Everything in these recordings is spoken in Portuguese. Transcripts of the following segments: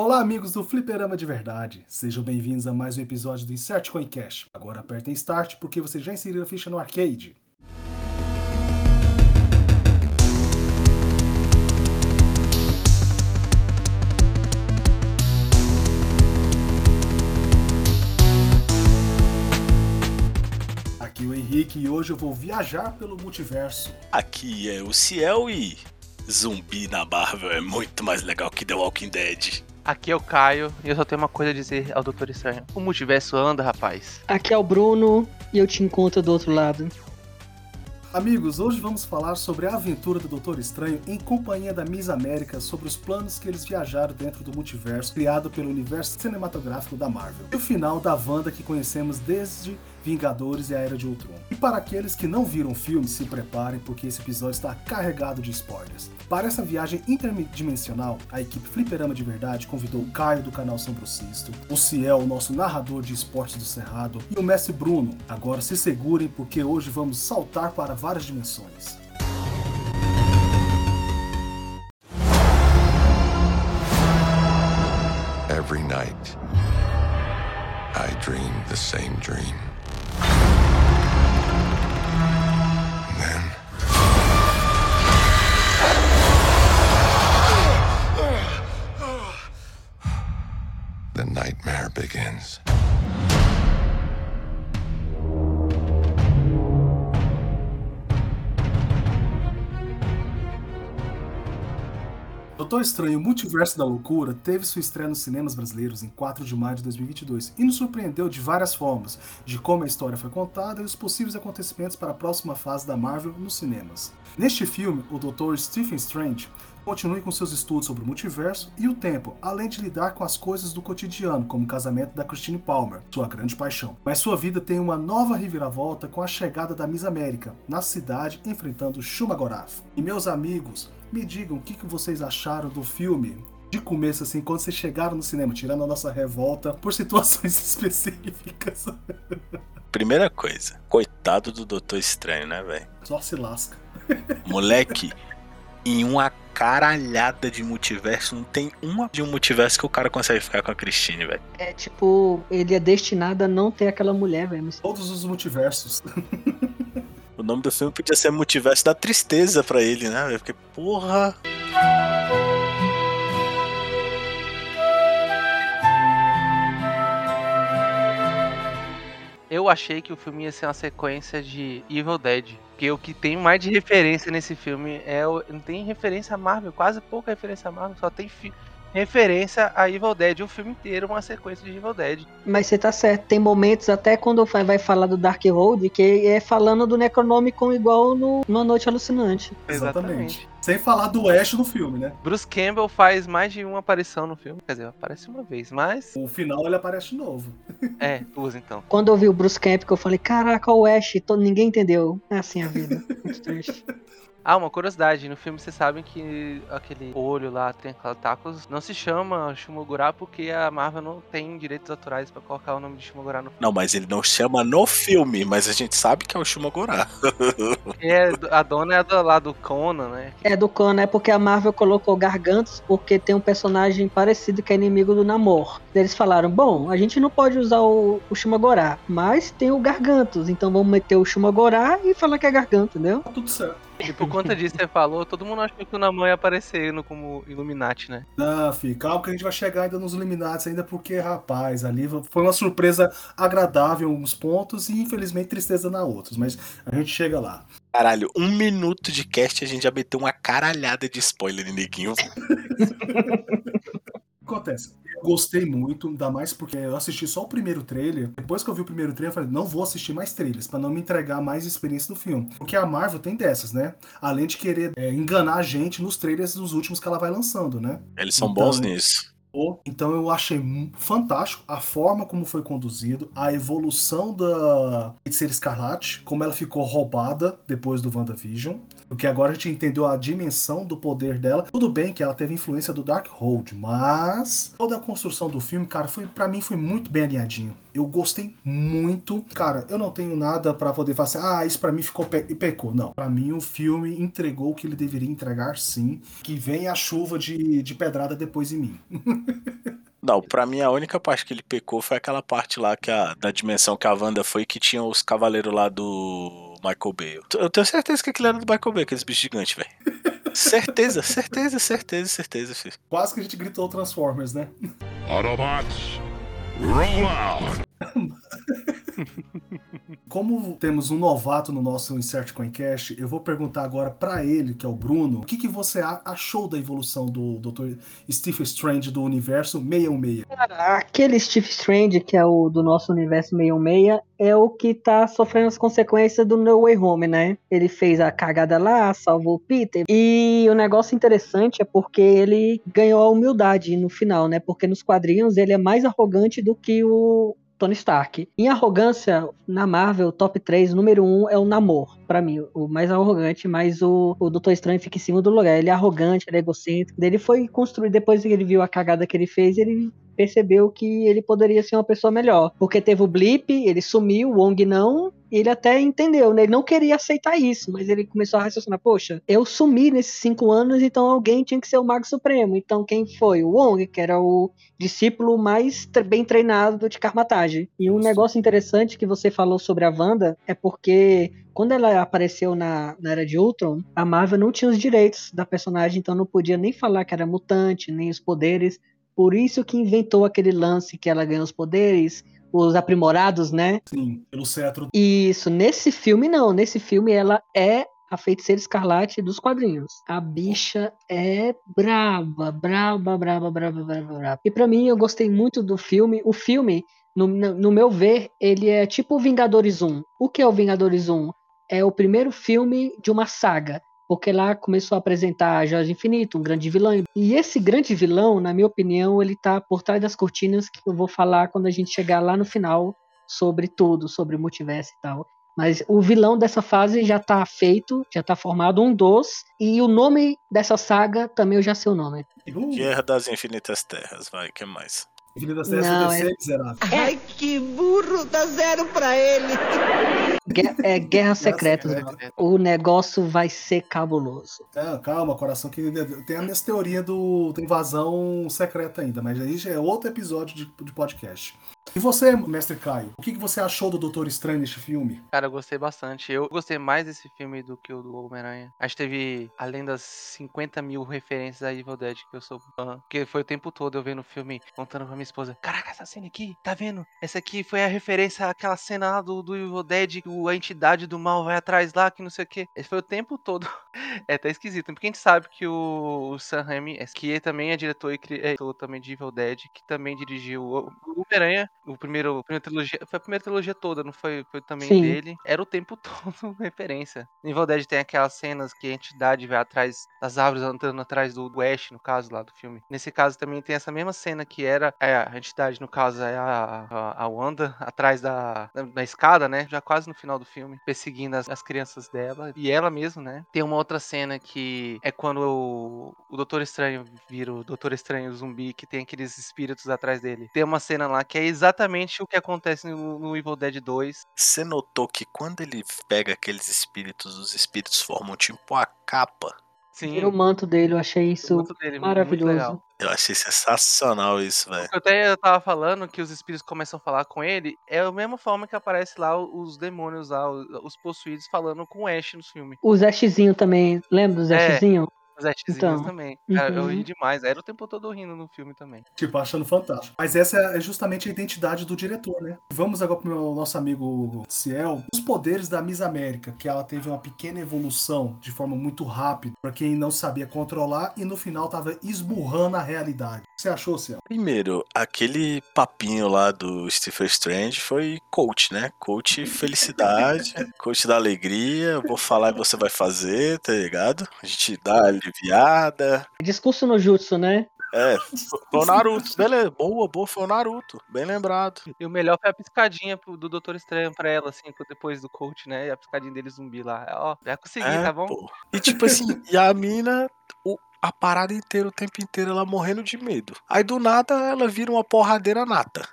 Olá, amigos do Fliperama de Verdade. Sejam bem-vindos a mais um episódio do Insert Coin Cash. Agora apertem Start porque você já inseriu a ficha no arcade. Aqui é o Henrique e hoje eu vou viajar pelo multiverso. Aqui é o Ciel e zumbi na Marvel é muito mais legal que The Walking Dead. Aqui é o Caio e eu só tenho uma coisa a dizer ao Doutor Estranho. O multiverso anda, rapaz. Aqui é o Bruno e eu te encontro do outro lado. Amigos, hoje vamos falar sobre a aventura do Doutor Estranho em companhia da Miss América sobre os planos que eles viajaram dentro do multiverso criado pelo universo cinematográfico da Marvel. E o final da Wanda que conhecemos desde Vingadores e a Era de Ultron. E para aqueles que não viram o filme, se preparem porque esse episódio está carregado de spoilers. Para essa viagem interdimensional, a equipe Fliperama de Verdade convidou o Caio do canal São Brucisto, o Ciel, nosso narrador de esportes do Cerrado, e o Mestre Bruno. Agora se segurem porque hoje vamos saltar para várias dimensões. Every night, I dream the same dream. Begins. Doutor Estranho Multiverso da Loucura teve sua estreia nos cinemas brasileiros em 4 de maio de 2022 e nos surpreendeu de várias formas, de como a história foi contada e os possíveis acontecimentos para a próxima fase da Marvel nos cinemas. Neste filme, o Dr. Stephen Strange continue com seus estudos sobre o multiverso e o tempo, além de lidar com as coisas do cotidiano, como o casamento da Christine Palmer, sua grande paixão. Mas sua vida tem uma nova reviravolta com a chegada da Miss América, na cidade enfrentando Shuma Gorath. E meus amigos, me digam o que, que vocês acharam do filme. De começo, assim, quando vocês chegaram no cinema, tirando a nossa revolta por situações específicas. Primeira coisa, coitado do Doutor Estranho, né, velho? Só se lasca. Moleque, em uma caralhada de multiverso, não tem uma de um multiverso que o cara consegue ficar com a Christine, velho. É tipo, ele é destinado a não ter aquela mulher, velho. mas- Todos os multiversos. O nome do filme podia ser Multiverso da Tristeza pra ele, né, velho? Porque, porra. Eu achei que o filme ia ser uma sequência de Evil Dead. Porque o que tem mais de referência nesse filme é. Não tem referência a Marvel, quase pouca referência a Marvel, só tem referência a Evil Dead. O filme inteiro é uma sequência de Evil Dead. Mas você tá certo, tem momentos até quando vai vai falar do Dark Road que é falando do Necronomicon igual no Uma Noite Alucinante. Exatamente. Sem falar do Ash no filme, né? Bruce Campbell faz mais de uma aparição no filme. Quer dizer, aparece uma vez, mas. O final ele aparece novo. É, duas então. Quando eu vi o Bruce Camp, que eu falei, caraca, o Ash, to- ninguém entendeu. É assim a vida. Muito triste. Ah, uma curiosidade, no filme vocês sabem que aquele olho lá, tentáculos, não se chama Shumogura porque a Marvel não tem direitos autorais pra colocar o nome de Shumogura no filme. Não, mas ele não chama no filme, mas a gente sabe que é o Shumagorá. É, a dona é do, lá do Conan, né? É do Conan, é porque a Marvel colocou Gargantos porque tem um personagem parecido que é inimigo do Namor. Eles falaram, bom, a gente não pode usar o, o Shumagorá, mas tem o Gargantos, então vamos meter o Shumagorá e falar que é Garganto, entendeu? Tá tudo certo. E por conta disso você falou, todo mundo achou que o Namor ia aparecer como Illuminati, né? Não, filho, calma que a gente vai chegar ainda nos Illuminati, ainda porque, rapaz, ali foi uma surpresa agradável em uns pontos e infelizmente tristeza na outros, mas a gente chega lá. Caralho, um minuto de cast a gente já meteu uma caralhada de spoiler, neguinho. Acontece. Eu gostei muito, ainda mais porque eu assisti só o primeiro trailer. Depois que eu vi o primeiro trailer, eu falei, não vou assistir mais trailers, pra não me entregar mais experiência do filme. Porque a Marvel tem dessas, né? Além de querer é, enganar a gente nos trailers dos últimos que ela vai lançando, né? Eles são Então- bons nisso. Então eu achei fantástico a forma como foi conduzido, a evolução da Feiticeira Escarlate, como ela ficou roubada depois do WandaVision. Porque agora a gente entendeu a dimensão do poder dela. Tudo bem que ela teve influência do Darkhold, mas toda a construção do filme, cara, foi para mim foi muito bem alinhadinho. Eu gostei muito. Cara, eu não tenho nada pra poder falar assim, ah, isso pra mim ficou pe e pecou. Não, Pra mim o filme entregou o que ele deveria entregar sim. Que vem a chuva de, de pedrada depois em mim. Não, pra mim a única parte que ele pecou foi aquela parte lá que a, da dimensão que a Wanda foi que tinha os cavaleiros lá do Michael Bay. Eu tenho certeza que aquilo era do Michael Bay, aqueles bichos gigantes, velho. certeza, certeza, certeza, certeza, filho. Quase que a gente gritou Transformers, né? Autobots, roll out! Como temos um novato no nosso Insert Coin Cash, eu vou perguntar agora pra ele, que é o Bruno, o que, que você achou da evolução do Dr. Stephen Strange do universo 616? Aquele Steve Strange, que é o do nosso universo 616, é o que tá sofrendo as consequências do No Way Home, né? Ele fez a cagada lá, salvou o Peter. E o negócio interessante é porque ele ganhou a humildade no final, né? Porque nos quadrinhos ele é mais arrogante do que o Tony Stark. Em arrogância, na Marvel, top 3, número 1 é o Namor, pra mim, o mais arrogante, mas o, o Doutor Estranho fica em segundo lugar. Ele é arrogante, ele é egocêntrico. Ele foi construído, depois que ele viu a cagada que ele fez, ele percebeu que ele poderia ser uma pessoa melhor. Porque teve o blip, ele sumiu, o Wong não, ele até entendeu, né? Ele não queria aceitar isso, mas ele começou a raciocinar, poxa, eu sumi nesses cinco anos, então alguém tinha que ser o Mago Supremo. Então quem foi? O Wong, que era o discípulo mais bem treinado de Karmatage. E um negócio interessante que você falou sobre a Wanda é porque quando ela apareceu na, na Era de Ultron, a Marvel não tinha os direitos da personagem, então não podia nem falar que era mutante, nem os poderes. Por isso que inventou aquele lance que ela ganhou os poderes, os aprimorados, né? Sim, pelo cetro. Isso, nesse filme não. Nesse filme ela é a feiticeira escarlate dos quadrinhos. A bicha é braba, braba, braba, braba, braba, braba. E pra mim eu gostei muito do filme. O filme, no, no meu ver, ele é tipo o Vingadores 1. O que é o Vingadores 1? É o primeiro filme de uma saga. Porque lá começou a apresentar Jorge Infinito, um grande vilão. E esse grande vilão, na minha opinião, ele tá por trás das cortinas que eu vou falar quando a gente chegar lá no final sobre tudo, sobre o multiverso e tal. Mas o vilão dessa fase já tá feito, já tá formado, um dos. E o nome dessa saga também eu já sei o nome. Guerra das Infinitas Terras, vai, que mais? Não, CSDC, é- miserável. Ai, que burro, dá zero pra ele. Guerra, é Guerra Secreta. O negócio vai ser cabuloso. É, calma, coração, que tem a minha teoria do, da invasão secreta ainda, mas aí já é outro episódio de, de podcast. E você, mestre Caio, o que, que você achou do Doutor Estranho neste filme? Cara, eu gostei bastante. Eu gostei mais desse filme do que o do Homem-Aranha. Acho que teve, além das 50 mil referências a Evil Dead, que eu sou fã. Porque foi o tempo todo eu vendo o filme, contando pra minha esposa: Caraca, essa cena aqui, tá vendo? Essa aqui foi a referência àquela cena lá do, do Evil Dead, que a entidade do mal vai atrás lá, que não sei o que. Esse foi o tempo todo. é até esquisito. Porque a gente sabe que o, o Sam Raimi, que também é diretor e criador também de Evil Dead, que também dirigiu o Homem-Aranha, o primeiro, a primeira trilogia, foi a primeira trilogia toda, não foi, foi também Sim. dele. Era o tempo todo referência. Em Evil Dead tem aquelas cenas que a entidade vai atrás das árvores, andando atrás do, do Ash, no caso lá do filme. Nesse caso também tem essa mesma cena que era é, a entidade, no caso, é a, a, a Wanda, atrás da, da, da escada, né? Já quase no final do filme, perseguindo as, as crianças dela. E ela mesmo, né? Tem uma outra cena que é quando o, o Doutor Estranho vira o Doutor Estranho zumbi, que tem aqueles espíritos atrás dele. Tem uma cena lá que é exatamente o que acontece no, no Evil Dead 2. Você notou que quando ele pega aqueles espíritos, os espíritos formam tipo a capa? Sim. Vira o manto dele, eu achei isso dele, muito legal. maravilhoso. Eu achei sensacional isso, velho. Eu até eu tava falando que os espíritos começam a falar com ele, é a mesma forma que aparece lá os demônios lá, os, os possuídos falando com o Ash no filme. O Zeshzinho também, lembra do É. Zeshzinho? Os Ashzinhos Então, também. Cara, eu uhum. ri demais. Era o tempo todo rindo no filme também. Tipo, achando fantástico. Mas essa é justamente a identidade do diretor, né? Vamos agora pro meu, nosso amigo Ciel. Os poderes da Miss América, que ela teve uma pequena evolução de forma muito rápida, pra quem não sabia controlar, e no final tava esburrando a realidade. O que você achou, Ciel? Primeiro, aquele papinho lá do Stephen Strange foi coach, né? Coach felicidade, coach da alegria, vou falar e você vai fazer, tá ligado? A gente dá aliviada. Discurso no Jutsu, né? É, foi o Naruto, beleza, boa, boa, foi o Naruto, bem lembrado. E o melhor foi a piscadinha pro- do Doutor Estranho pra ela, assim, depois do coach, né? E a piscadinha dele zumbi lá. Ó, já consegui, É, tá bom? pô. E tipo assim, e a mina, o- a parada inteira, o tempo inteiro, ela morrendo de medo. Aí do nada ela vira uma porradeira nata.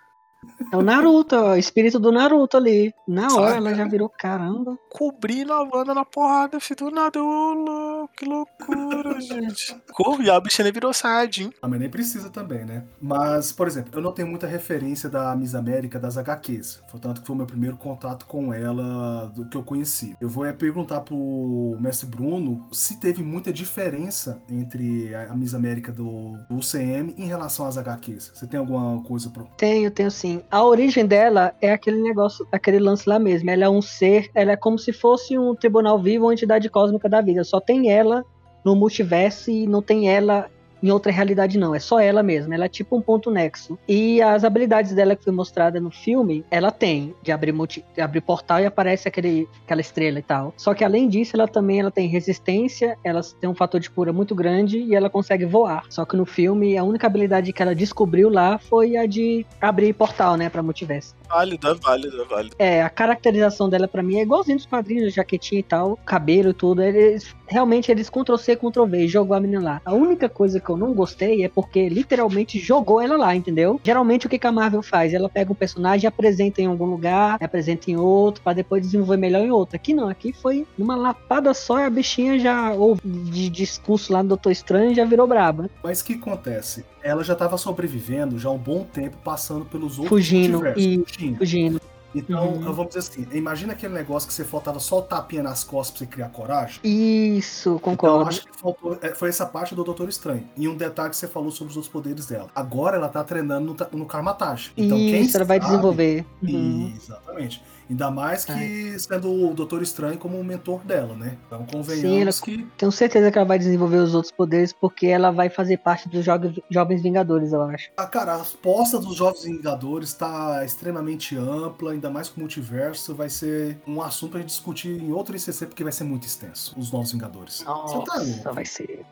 É o Naruto, ó, o espírito do Naruto ali. Na hora Saca? ela já virou caramba. Cobrindo a Wanda na porrada, filho do nada. Ô, que loucura, gente. Corre, e a bicha nem virou Saiyajin. Ah, mas nem precisa também, né? Mas, por exemplo, eu não tenho muita referência da Miss América das HQs. Portanto, que foi o meu primeiro contato com ela do que eu conheci. Eu vou é, perguntar pro mestre Bruno se teve muita diferença entre a a Miss América do, do UCM em relação às HQs. Você tem alguma coisa pro. Tenho, tenho sim. A origem dela é aquele negócio, aquele lance lá mesmo. Ela é um ser, ela é como se fosse um tribunal vivo, uma entidade cósmica da vida. Só tem ela no multiverso e não tem ela em outra realidade, não. É só ela mesma. Ela é tipo um ponto nexo. E as habilidades dela que foi mostrada no filme, ela tem de abrir, multi, de abrir portal e aparece aquele, aquela estrela e tal. Só que além disso, ela também ela tem resistência, ela tem um fator de cura muito grande e ela consegue voar. Só que no filme, a única habilidade que ela descobriu lá foi a de abrir portal, né, pra multiverso. Válido, é válido, é válido. É, a caracterização dela pra mim é igualzinho dos quadrinhos, jaquetinha e tal, cabelo e tudo. Eles realmente eles Ctrl C, Ctrl V e jogou a menina lá. A única coisa que eu não gostei é porque literalmente jogou ela lá, entendeu? Geralmente o que, que a Marvel faz? Ela pega um personagem, apresenta em algum lugar, apresenta em outro, pra depois desenvolver melhor em outro. Aqui não, aqui foi numa lapada só e a bichinha já ouve de discurso lá do Doutor Estranho e já virou braba. Mas o que acontece? Ela já estava sobrevivendo já há um bom tempo, passando pelos outros Fugindo, e- Fugindo. Fugindo. Então, Uhum. vamos dizer assim, imagina aquele negócio que você faltava só o tapinha nas costas pra você criar coragem. Isso, Então, concordo. acho que faltou, é, foi essa parte do Doutor Estranho. E um detalhe que você falou sobre os outros poderes dela. Agora ela tá treinando no, no Karmatashi. Então, quem Isso, ela vai sabe- desenvolver. Uhum. Exatamente. Ainda mais que sendo o Doutor Estranho como o mentor dela, né? Então Sim, ela- convenhamos que. Tenho certeza que ela vai desenvolver os outros poderes porque ela vai fazer parte dos Jogos- Jovens Vingadores, eu acho. Ah, cara, a aposta dos Jovens Vingadores tá extremamente ampla, ainda mais com o multiverso. Vai ser um assunto pra gente discutir em outro ICC, porque vai ser muito extenso. Os Novos Vingadores. Você tá louco? vai ser.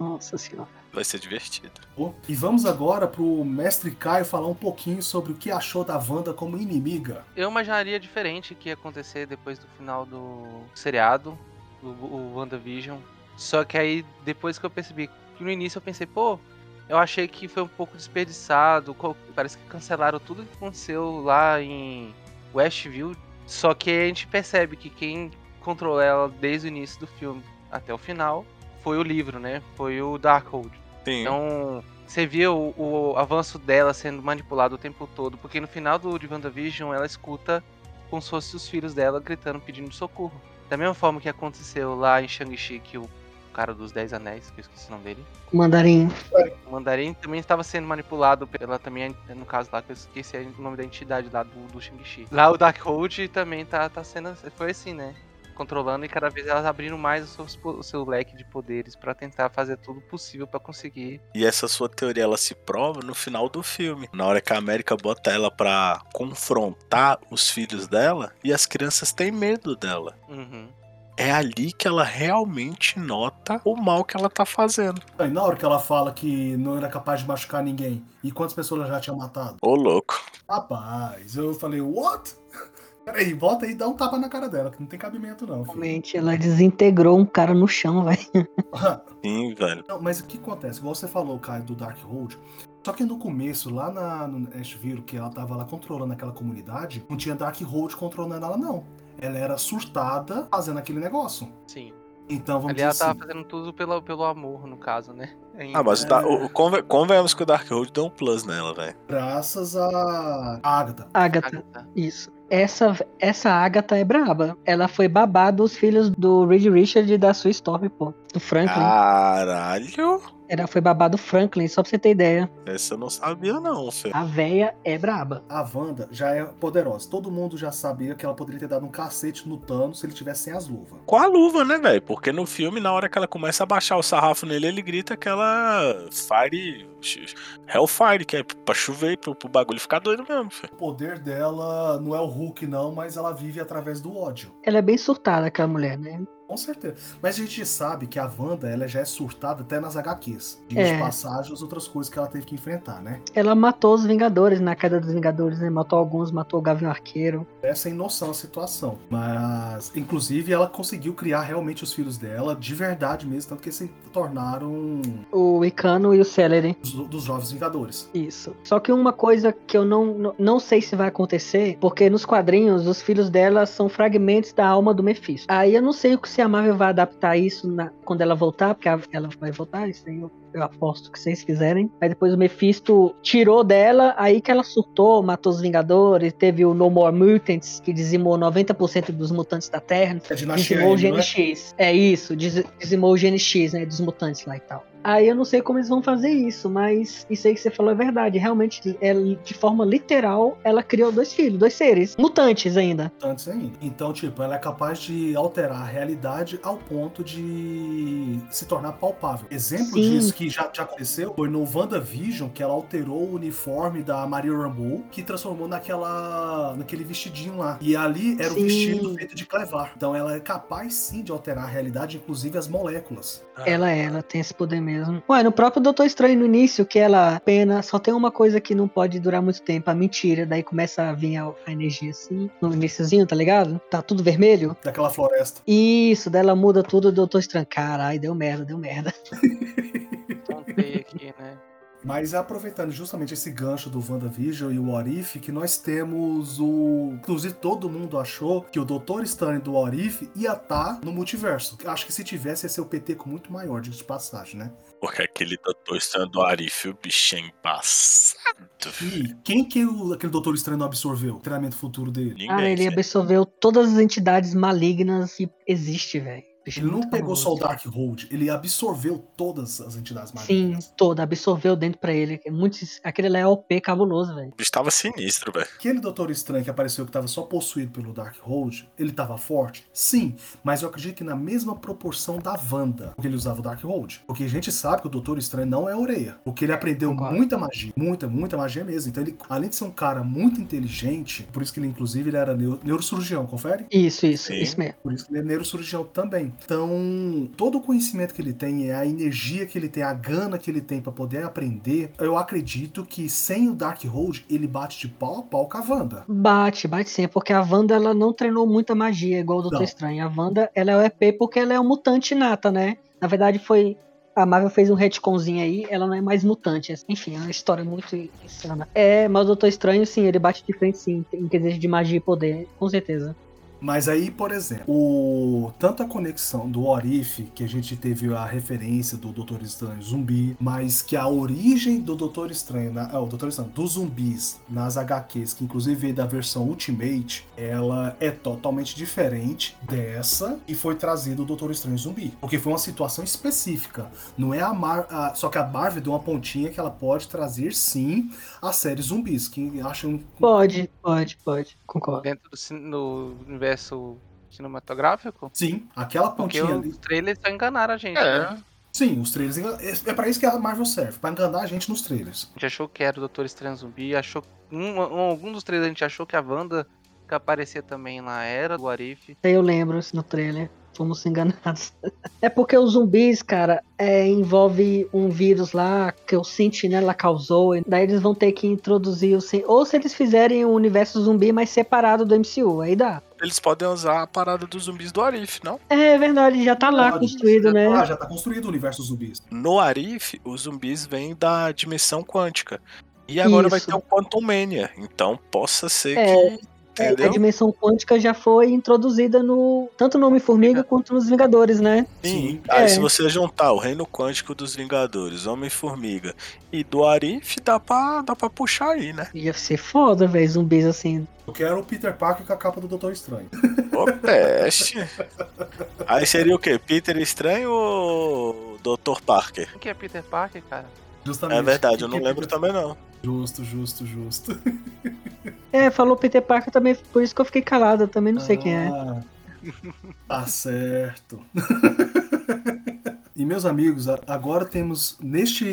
Nossa senhora. Vai ser divertido. E vamos agora pro mestre Caio falar um pouquinho sobre o que achou da Wanda como inimiga. Eu imaginaria diferente que ia acontecer depois do final do seriado, o, o WandaVision. Só que aí, depois que eu percebi que no início eu pensei, pô, eu achei que foi um pouco desperdiçado. Parece que cancelaram tudo que aconteceu lá em Westview. Só que a gente percebe que quem controlou ela desde o início do filme até o final foi o livro, né? Foi o Darkhold. Sim. Então, você via o, o avanço dela sendo manipulado o tempo todo, porque no final do de WandaVision ela escuta como se fossem os filhos dela gritando pedindo socorro. Da mesma forma que aconteceu lá em Shang-Chi, que o cara dos Dez Anéis, que eu esqueci o nome dele, Mandarim. o Mandarim também estava sendo manipulado pela também, no caso lá, que eu esqueci o nome da entidade lá do, do Shang-Chi. Lá o Darkhold também tá, tá sendo, foi assim, né? Controlando e cada vez elas abrindo mais os seus po- o seu leque de poderes pra tentar fazer tudo possível pra conseguir E essa sua teoria ela se prova no final do filme. Na hora que a América bota ela pra confrontar os filhos dela e as crianças têm medo dela. Uhum. É ali que ela realmente nota o mal que ela tá fazendo. Aí, na hora que ela fala que não era capaz de machucar ninguém, e quantas pessoas ela já tinha matado? Ô louco. Rapaz, eu falei, what? Peraí, volta aí e dá um tapa na cara dela, que não tem cabimento não, filho. Realmente, ela desintegrou um cara no chão, velho. Sim, velho. Não, mas o que acontece? Igual você falou, Caio, do Darkhold. Só que no começo, lá na, no Asheville, que ela tava lá controlando aquela comunidade, não tinha Darkhold controlando ela, não. Ela era surtada fazendo aquele negócio. Sim. Então vamos Ali ela dizer tava assim. fazendo tudo pelo, pelo amor, no caso, né? Ainda. Ah, mas o da- o, o- conven- convenhamos que o Darkhold deu um plus nela, velho. Graças a Agatha. Agatha. Agatha. Isso. Essa, essa Agatha é braba. Ela foi babá dos filhos do Reed Richard e da Sue Storm, pô. Do Franklin. Caralho. Ela foi babá do Franklin, só pra você ter ideia. Essa eu não sabia, não, filho. A véia é braba. A Wanda já é poderosa. Todo mundo já sabia que ela poderia ter dado um cacete no Thanos se ele tivesse sem as luvas. Com a luva, né, velho? Porque no filme, na hora que ela começa a baixar o sarrafo nele, ele grita Fire. Hellfire, que é pra chover, pro, pro bagulho ficar doido mesmo, filho. O poder dela não é o Hulk, não, mas ela vive através do ódio. Ela é bem surtada, aquela mulher, né? Com certeza. Mas a gente sabe que a Wanda, ela já é surtada até nas HQs. De É. passagem, as outras coisas que ela teve que enfrentar, né? Ela matou os Vingadores na queda dos Vingadores, né? Matou alguns, matou o Gavião Arqueiro. É sem noção a situação. Mas, inclusive, ela conseguiu criar realmente os filhos dela, de verdade mesmo, tanto que se tornaram O Icano e o Celery. dos, dos Jovens Vingadores. Isso. Só que uma coisa que eu não, não, não sei se vai acontecer, porque nos quadrinhos os filhos dela são fragmentos da alma do Mephisto. Aí eu não sei o que se a Marvel vai adaptar isso na- quando ela voltar, porque ela vai voltar, isso aí eu, eu aposto que vocês quiserem. Aí depois o Mephisto tirou dela, aí que ela surtou, matou os Vingadores, teve o No More Mutants, que dizimou 90% dos mutantes da Terra. É Dizimou o não é? GNX. É isso, diz- dizimou o GNX, né? Dos mutantes lá e tal. Aí eu não sei como eles vão fazer isso, mas isso aí que você falou é verdade. Realmente, ela, de forma literal, ela criou dois filhos, dois seres. Mutantes ainda. Antes ainda. Então, tipo, ela é capaz de alterar a realidade ao ponto de se tornar palpável. Exemplo Sim. disso que já, já aconteceu foi no WandaVision, que ela alterou o uniforme da Maria Rambeau, que transformou naquela naquele vestidinho lá. E ali era o Sim. vestido feito de clevar. Então ela é capaz sim de alterar a realidade, inclusive as moléculas. Ela é, ela tem esse poder mesmo. Ué, no próprio Doutor Estranho, no início, que ela pena, só tem uma coisa que não pode durar muito tempo, a mentira. Daí começa a vir a, a energia assim, no iníciozinho, tá ligado? Tá tudo vermelho. Daquela floresta. Isso, daí ela muda tudo, o Doutor Estranho. Caralho, deu merda, deu merda. Contei aqui, né? Mas aproveitando justamente esse gancho do WandaVision e o Orif, que nós temos o. Inclusive, todo mundo achou que o Doutor Estranho do Orif ia estar no multiverso. Acho que se tivesse, ia ser o PT com muito maior, diga de passagem, né? Porque aquele doutor estranho do Arif, o bicho é embaçado. E quem que o- aquele Doutor Estranho não absorveu? O treinamento futuro dele. Ninguém. Cara, ele absorveu todas as entidades malignas que existem, velho. Ele não pegou famoso. só o Darkhold, ele absorveu todas as entidades Sim, malignas. toda, absorveu dentro pra ele. É Muito, aquele lá é OP cabuloso, velho. O bicho tava sinistro, velho. Aquele Doutor Estranho que apareceu que estava só possuído pelo Darkhold, ele estava forte? Sim, mas eu acredito que na mesma proporção da Wanda, porque ele usava o Darkhold. Porque a gente sabe que o Doutor Estranho não é orelha, porque ele aprendeu Concordo. muita magia, muita, muita magia mesmo. Então ele, além de ser um cara muito inteligente, por isso que ele inclusive ele era neu- neurocirurgião, confere? Isso, isso, Sim. isso mesmo. Por isso que ele é neurocirurgião também. Então, todo o conhecimento que ele tem, é a energia que ele tem, a gana que ele tem pra poder aprender, eu acredito que sem o Darkhold, ele bate de pau a pau com a Wanda. Bate, bate sim, porque a Wanda ela não treinou muita magia igual o Doutor Não. Estranho. A Wanda ela é o EP porque ela é um mutante nata, né? Na verdade foi a Marvel fez um retconzinho aí, ela não é mais mutante. Enfim, é uma história muito insana. É, mas o Doutor Estranho, sim, ele bate de frente, sim, em quesito de magia e poder, com certeza. Mas aí, por exemplo, o tanto a conexão do Orif, que a gente teve a referência do Doutor Estranho zumbi, mas que a origem do Doutor Estranho, na, ah, o Doutor Estranho, dos zumbis nas HQs, que inclusive veio da versão Ultimate, ela é totalmente diferente dessa e foi trazido o Doutor Estranho zumbi. Porque foi uma situação específica. Não é a Mar a- só que a Marvel deu uma pontinha que ela pode trazer sim a série zumbis, que acham Pode, pode, pode, concordo. Dentro do no universo cinematográfico? sim, aquela Porque pontinha ali. os trailers só enganaram a gente. É. né? Sim, os trailers. É é pra isso que a Marvel serve, pra enganar a gente nos trailers. A gente achou que era o Doutor Estranho Zumbi, achou. Um, um- algum dos trailers a gente achou que a Wanda que aparecia também lá era do Arif. Eu lembro isso no trailer. Fomos enganados. É porque os zumbis, cara, é, envolve um vírus lá que o Sentinela causou. e Daí eles vão ter que introduzir o. sen- Ou se eles fizerem o universo zumbi mais separado do MCU, aí dá. Eles podem usar a parada dos zumbis do Arif, não? É verdade, já tá lá Pode, construído, já- né? Ah, já tá construído o universo zumbis. No Arif, os zumbis vêm da dimensão quântica. E agora vai Isso. ter o Quantum Mania. Então possa ser É, que. É, a Entendeu? dimensão quântica já foi introduzida no tanto no Homem-Formiga quanto nos Vingadores, né? Sim. Sim. Aí É. se você juntar o Reino Quântico dos Vingadores, Homem-Formiga e do Arif, dá pra, dá pra puxar aí, né? Ia ser foda, velho, zumbis assim. Eu quero o Peter Parker com a capa do Doutor Estranho. Ô, peste. Aí seria o quê? Peter Estranho ou Dr. Parker? Quem que é Peter Parker, cara? Justamente. É verdade, eu não lembro também não. Justo, justo, justo. É, falou Peter Parker também, por isso que eu fiquei calado, eu também não sei quem é. Ah, Tá certo. E meus amigos, agora temos neste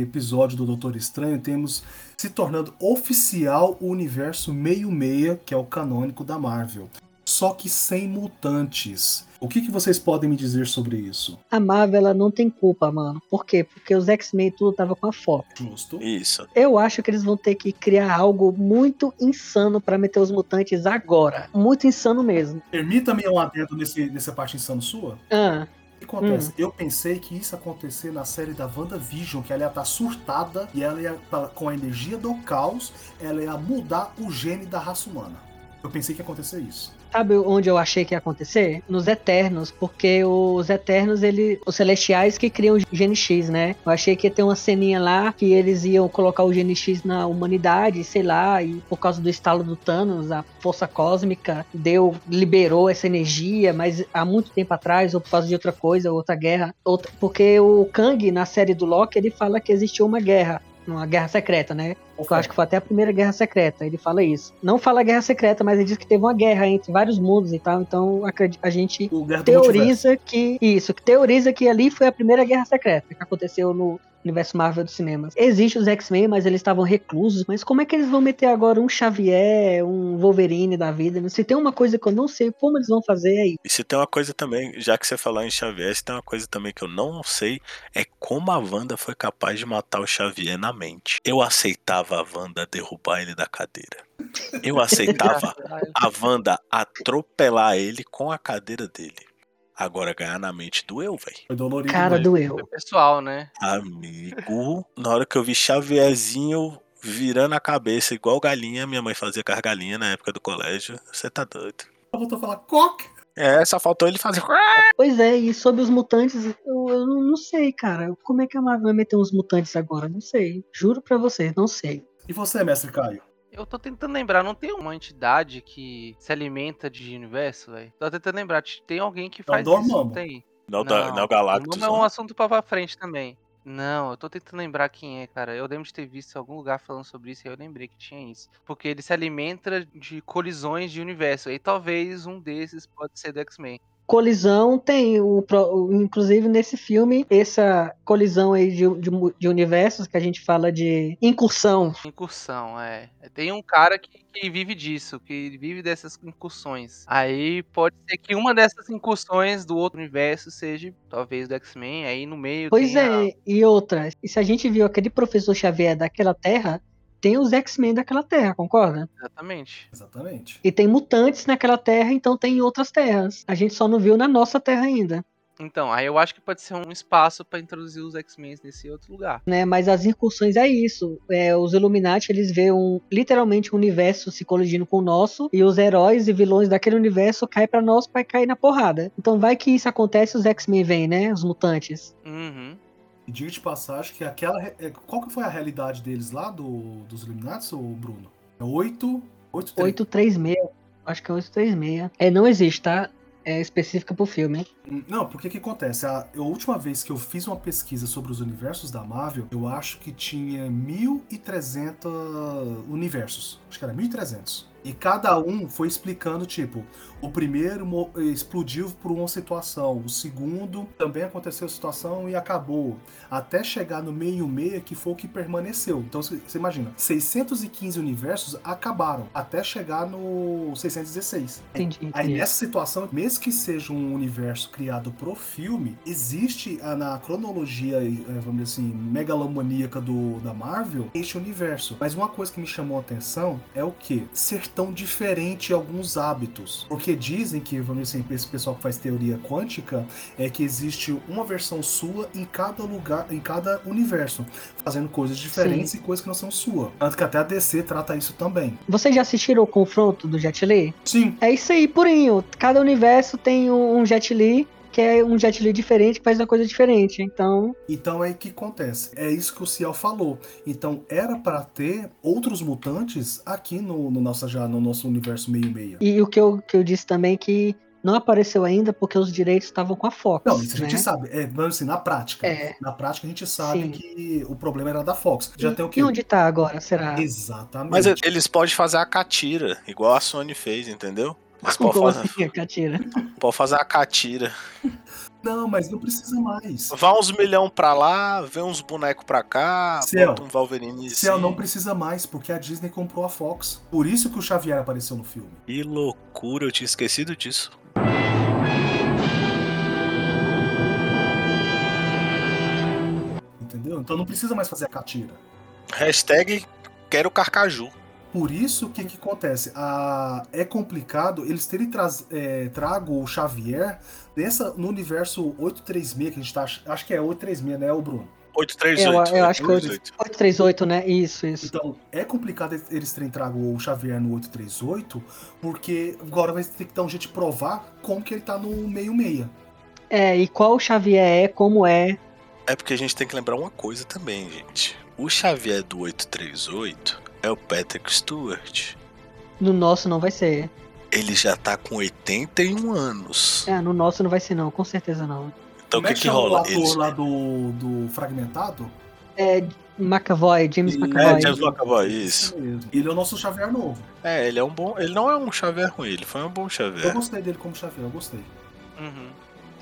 episódio do Doutor Estranho temos se tornando oficial o universo meio meia, que é o canônico da Marvel. Só que sem mutantes. O que, que vocês podem me dizer sobre isso? A Marvel ela não tem culpa, mano. Por quê? Porque os X-Men tudo tava com a foto. Justo. Isso. Eu acho que eles vão ter que criar algo muito insano pra meter os mutantes agora. Muito insano mesmo. Permita-me um adendo nesse, nessa parte insano sua. Ah, O que acontece? Eu pensei que isso ia acontecer na série da WandaVision, que ela ia estar surtada e ela ia, tá- com a energia do caos, ela ia mudar o gene da raça humana. Eu pensei que ia acontecer isso. Sabe onde eu achei que ia acontecer? Nos Eternos, porque os Eternos, ele, os Celestiais que criam o Gene X, né? Eu achei que ia ter uma ceninha lá que eles iam colocar o Gene X na humanidade, sei lá, e por causa do estalo do Thanos, a força cósmica deu, liberou essa energia, mas há muito tempo atrás, ou por causa de outra coisa, outra guerra, outra, porque o Kang, na série do Loki, ele fala que existiu uma guerra, uma guerra secreta, né? Eu acho que foi até a primeira guerra secreta, ele fala isso. Não fala guerra secreta, mas ele diz que teve uma guerra entre vários mundos e tal, então a gente teoriza que isso, que teoriza que ali foi a primeira guerra secreta que aconteceu no universo Marvel dos cinemas. Existem os X-Men, mas eles estavam reclusos, mas como é que eles vão meter agora um Xavier, um Wolverine da vida? Se tem uma coisa que eu não sei como eles vão fazer aí. E se tem uma coisa também, já que você falou em Xavier, se tem uma coisa também que eu não sei, é como a Wanda foi capaz de matar o Xavier na mente. Eu aceitava a Wanda derrubar ele da cadeira. Eu aceitava a Wanda atropelar ele com a cadeira dele. Agora ganhar na mente doeu, velho. Foi dolorido. Cara, mesmo. doeu. Foi pessoal, né? Amigo, na hora que eu vi Xavierzinho virando a cabeça igual galinha, minha mãe fazia com as galinhas na época do colégio. Você tá doido. Só voltou a falar coque. É, só faltou ele fazer. Pois é, e sobre os mutantes, eu, eu não não sei, cara. Como é que a Marvel vai meter uns mutantes agora? Não sei. Juro pra vocês, não sei. E você, mestre Caio? Eu tô tentando lembrar, não tem uma entidade que se alimenta de universo, velho? Tô tentando lembrar, tem alguém que faz Dormammu. isso, não tem? Não, da, não, Galactus. Não é um assunto pra pra frente também. Não, eu tô tentando lembrar quem é, cara. Eu lembro de ter visto em algum lugar falando sobre isso e eu lembrei que tinha isso. Porque ele se alimenta de colisões de universo. E talvez um desses pode ser do X-Men. Colisão tem, o, inclusive nesse filme, essa colisão aí de, de, de universos que a gente fala de incursão. Incursão, é. Tem um cara que, que vive disso, que vive dessas incursões. Aí pode ser que uma dessas incursões do outro universo seja, talvez, do X-Men. Aí no meio Pois tem a- é, e outra, e se a gente viu aquele professor Xavier daquela terra, tem os X-Men daquela terra, concorda? Exatamente. Exatamente. E tem mutantes naquela terra, então tem em outras terras. A gente só não viu na nossa terra ainda. Então, aí eu acho que pode ser um espaço pra introduzir os X-Men nesse outro lugar. né? Mas as incursões é isso. É, os Illuminati, eles veem um, literalmente um universo se colidindo com o nosso, e os heróis e vilões daquele universo caem pra nós pra cair na porrada. Então vai que isso acontece, os X-Men vêm, né? Os mutantes. Uhum. E diga de passagem que aquela. é, Qual que foi a realidade deles lá, do, dos Illuminati, ou Bruno? É 8. 8 836. Acho que é 836. É, não existe, tá? É específica pro filme. Não, porque que acontece? A, a última vez que eu fiz uma pesquisa sobre os universos da Marvel, eu acho que tinha 1.300 universos. Acho que era 1.300. E cada um foi explicando, tipo, o primeiro mo- explodiu por uma situação, o segundo também aconteceu a situação e acabou. Até chegar no meio meia, que foi o que permaneceu. Então você imagina, 615 universos acabaram, até chegar no 616. Entendi. Aí nessa situação, mesmo que seja um universo criado pro filme, existe ah, na cronologia, eh, vamos dizer assim, megalomaníaca do, da Marvel, este universo. Mas uma coisa que me chamou a atenção é o que? Ser tão diferente em alguns hábitos. Porque dizem que, vamos dizer assim, esse pessoal que faz teoria quântica, é que existe uma versão sua em cada lugar, em cada universo, fazendo coisas diferentes e coisas que não são sua. Tanto que até a DC trata isso também. Vocês já assistiram o confronto do Jet Li? Sim, É isso aí, purinho. Cada universo tem um, um Jet Li, que é um Jet Li diferente, que faz uma coisa diferente. Então, Então é que acontece. É isso que o Ciel falou. Então era pra ter outros mutantes aqui no, no nosso já no nosso universo meio meia. e o que eu, que eu disse também é que não apareceu ainda porque os direitos estavam com a Fox. Não, isso a gente né? sabe. É, mas assim, na prática. É. Na prática a gente sabe Sim. que o problema era da Fox. Já e, tem o quê? e onde tá agora, será? Exatamente. Mas eles podem fazer a catira, igual a Sony fez, entendeu? Podem Como fazer, assim, Catira? podem fazer a catira. Não, mas não precisa mais. Vai uns milhão pra lá, vem uns bonecos pra cá, Céu. bota um Wolverine Céu não precisa mais, porque a Disney comprou a Fox. Por isso que o Xavier apareceu no filme. Que loucura, eu tinha esquecido disso. Entendeu? Então não precisa mais fazer a catira. Hashtag quero carcaju. Por isso, o que, que acontece? A- é complicado eles terem traz- é, trago o Xavier nessa, no universo 836, que a gente tá. ach- Acho que é 836, né, o Bruno? 838. Eu, eu acho que é 838. 838, né? Isso, isso. Então, é complicado eles terem trago o Xavier no 838, porque agora vai ter que dar um jeito de provar como que ele tá no meio-meia. É, e qual o Xavier é, como é. É porque a gente tem que lembrar uma coisa também, gente. O Xavier do 838 é o Patrick Stewart. No nosso não vai ser. Ele já tá com 81 anos. É, no nosso não vai ser, não, com certeza não. Então o Como é que que rola? O ator Eles... lá do, do Fragmentado? É McAvoy, James E- McAvoy. É, James McAvoy, isso. Ele é o nosso Xavier novo. É, ele é um bom. Ele não é um Xavier ruim, ele foi um bom Eu Xavier. gostei dele como Xavier, eu gostei. Uhum.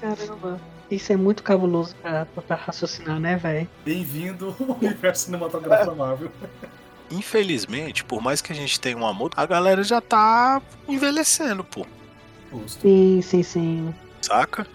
Caramba. Isso é muito cabuloso pra, pra raciocinar, né, velho? Bem-vindo ao universo cinematográfico da Marvel. Infelizmente, por mais que a gente tenha um amor, a galera já tá envelhecendo, pô. Sim, sim, sim. Saca?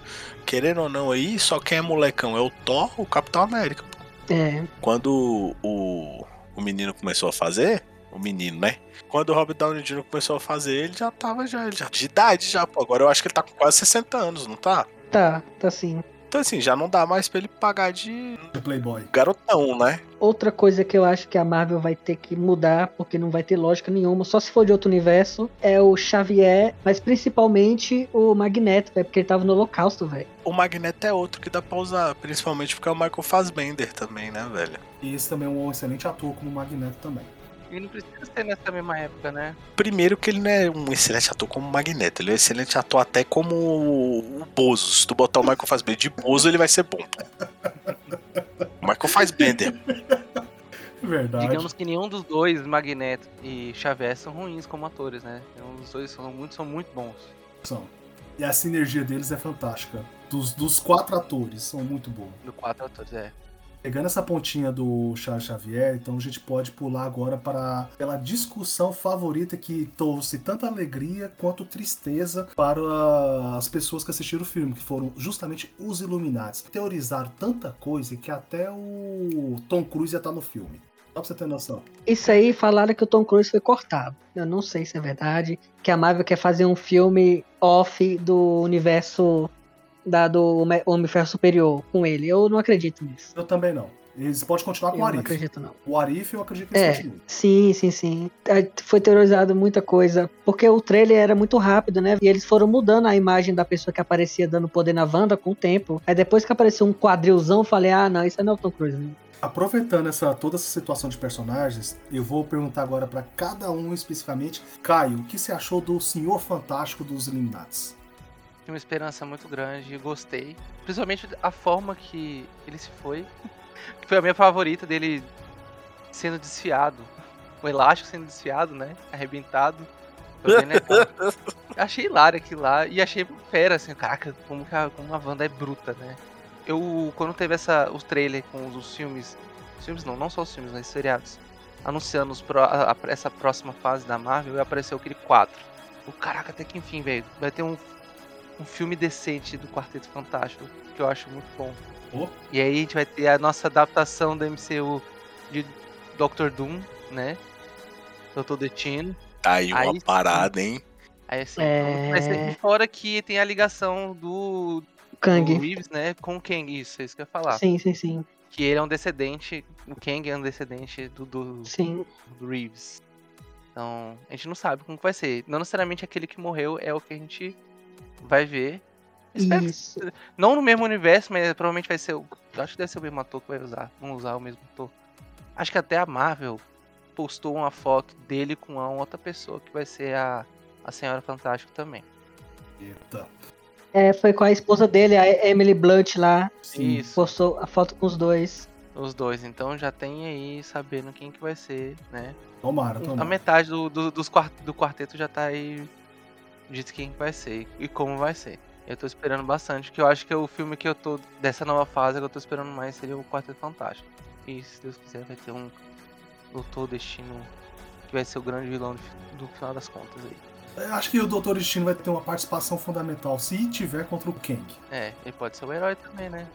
Querendo ou não aí, só quem é molecão é o Thor, o Capitão América. É. Quando o, o menino começou a fazer, o menino, né? Quando o Robert Downey Jr. começou a fazer, ele já tava já, ele já de idade já, pô. Agora eu acho que ele tá com quase 60 anos, não tá? Tá, tá sim. Então assim, já não dá mais pra ele pagar de De Playboy. garotão, né? Outra coisa que eu acho que a Marvel vai ter que mudar, porque não vai ter lógica nenhuma, só se for de outro universo, é o Xavier, mas principalmente o Magneto, velho, porque ele tava no Holocausto, velho. O Magneto é outro que dá pra usar, principalmente porque é o Michael Fassbender também, né, velho? E esse também é um excelente ator como Magneto também. E não precisa ser nessa mesma época, né? Primeiro que ele não é um excelente ator como o Magneto, ele é um excelente ator até como o Bozo. Se tu botar o Michael Fassbender de Bozo, ele vai ser bom. Michael Fassbender. Verdade. Digamos que nenhum dos dois, Magneto e Xavier, são ruins como atores, né? Nenhum dos dois são muito, são muito bons. São. E a sinergia deles é fantástica. Dos, dos quatro atores, são muito bons. Do quatro atores, é. Pegando essa pontinha do Charles Xavier, então a gente pode pular agora para aquela discussão favorita que trouxe tanta alegria quanto tristeza para as pessoas que assistiram o filme, que foram justamente os Illuminati. Teorizaram tanta coisa que até o Tom Cruise ia estar no filme. Só pra você ter noção. Isso aí falaram que o Tom Cruise foi cortado. Eu não sei se é verdade. Que a Marvel quer fazer um filme off do universo da, do Homem- Ferro Superior com ele. Eu não acredito nisso. Eu também não. Eles podem continuar Eu com o não Arif. acredito, não. O Arif eu acredito que eles É, continuem. sim, sim, sim. É, Foi teorizado muita coisa. Porque o trailer era muito rápido, né? E eles foram mudando a imagem da pessoa que aparecia dando poder na Wanda com o tempo. Aí depois que apareceu um quadrilzão, eu falei, ah, não, isso não é o Tom Cruise. né? Aproveitando essa, toda essa situação de personagens, eu vou perguntar agora para cada um especificamente. Caio, o que você achou do Senhor Fantástico dos Illuminates? Tinha uma esperança muito grande e gostei. Principalmente a forma que ele se foi. Que foi a minha favorita dele sendo desfiado. O elástico sendo desfiado, né? Arrebentado. Achei hilário aquilo lá. E achei fera, assim, caraca, como, que a, como a Wanda é bruta, né? Eu, quando teve essa, os trailers com os, os filmes. Os filmes não, não só os filmes, mas os seriados. Anunciando os pro- a- a- essa próxima fase da Marvel, apareceu aquele 4. O caraca, até que enfim, velho. Vai ter um, um filme decente do Quarteto Fantástico, que eu acho muito bom. Oh. E aí a gente vai ter a nossa adaptação do MCU de Doctor Doom, né? Doutor Destino. Tá aí uma Aí sim. parada, hein? Aí assim, É. vai ser- e fora que tem a ligação do, do Kang. Reeves, né, com o Kang, isso, é isso que eu ia falar. Sim, sim, sim. Que ele é um descendente, o Kang é um descendente do, do, Sim. do Reeves. Então, a gente não sabe como vai ser. Não necessariamente aquele que morreu é o que a gente vai ver. Espero que Isso. Não no mesmo universo, mas provavelmente vai ser. acho que deve ser o mesmo ator que vai usar. Vão usar o mesmo ator. Acho que até a Marvel postou uma foto dele com a outra pessoa, que vai ser a, a Senhora Fantástica também. Eita. É, foi com a esposa dele, a Emily Blunt lá. Isso. Postou a foto com os dois. Os dois. Então já tem aí sabendo quem que vai ser, né? Tomara, A tomara. metade do, do, dos quart- do quarteto já tá aí dito quem que vai ser e como vai ser. Eu tô esperando bastante, que eu acho que é o filme que eu tô. Dessa nova fase que eu tô esperando mais seria o Quarteto Fantástico. E se Deus quiser vai ter um Doutor Destino que vai ser o grande vilão do, do final das contas aí. Eu acho que o Doutor Destino vai ter uma participação fundamental se tiver contra o Kang. É, ele pode ser o herói também, né?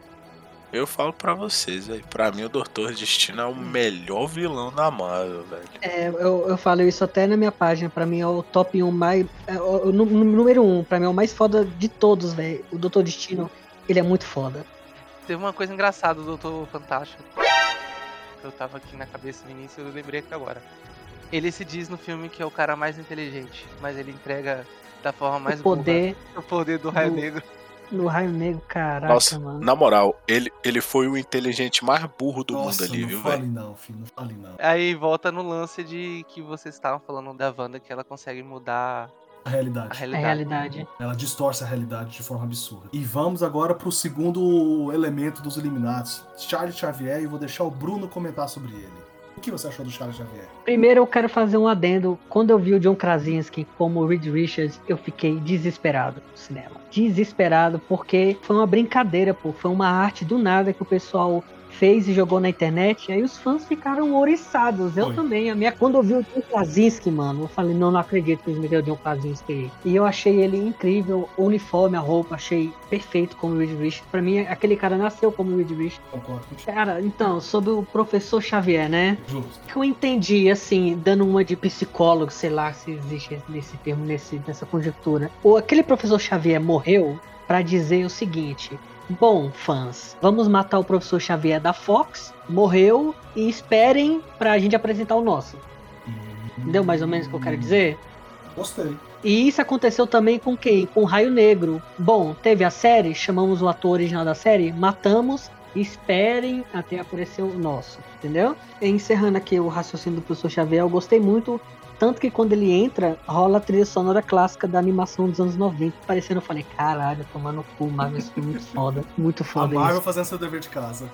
Eu falo pra vocês, velho. Pra mim, o Doutor Destino é o melhor vilão da Marvel, velho. É, eu, eu falo isso até na minha página. Pra mim é o top 1 mais. É, o, o nú- número 1. Pra mim é o mais foda de todos, velho. O Doutor Destino, ele é muito foda. Teve uma coisa engraçada do Doutor Fantástico. Eu tava aqui na cabeça no início e eu lembrei aqui agora. Ele se diz no filme que é o cara mais inteligente, mas ele entrega da forma mais o poder burra o poder do Raio do- Negro. No Raio Negro, caraca, Nossa, mano. na moral, ele, ele foi o inteligente mais burro do Nossa, mundo ali, não viu, fale velho? não, filho, não fale não. Aí volta no lance de que vocês estavam falando da Wanda, que ela consegue mudar A realidade. a realidade. realidade. Ela distorce a realidade de forma absurda. E vamos agora pro segundo elemento dos Illuminados, Charles Xavier, e vou deixar o Bruno comentar sobre ele. Que você achou do Charles Xavier? Primeiro eu quero fazer um adendo. Quando eu vi o John Krasinski como Reed Richards, eu fiquei desesperado no cinema. Desesperado, porque foi uma brincadeira, pô. Foi uma arte do nada que o pessoal fez e jogou na internet. E aí os fãs ficaram ouriçados. Eu também. A minha, quando eu vi o John Krasinski, mano, eu falei, não, não acredito que eles meteram o John Krasinski aí. E eu achei ele incrível. O uniforme, a roupa, achei perfeito como Reed Richards. Pra mim, aquele cara nasceu como Reed Richards. Concordo. Cara, então, sobre o professor Xavier, né? Justo. que eu entendi, assim, dando uma de psicólogo, sei lá se existe nesse termo, nesse, nessa conjectura. Ou aquele professor Xavier morreu pra dizer o seguinte: Bom, fãs, vamos matar o professor Xavier da Fox, morreu, e esperem pra gente apresentar o nosso. Entendeu mais ou menos o que eu quero dizer? Gostei. E isso aconteceu também com quem? Com o Raio Negro. Bom, teve a série, chamamos o ator original da série, matamos, esperem até aparecer o nosso, entendeu? E encerrando aqui o raciocínio do professor Xavier, eu gostei muito, tanto que quando ele entra, rola a trilha sonora clássica da animação dos anos 90, parecendo, eu falei, caralho, tomando cu, Marvel, isso foi muito foda, muito A foda Marvel isso. fazendo seu dever de casa.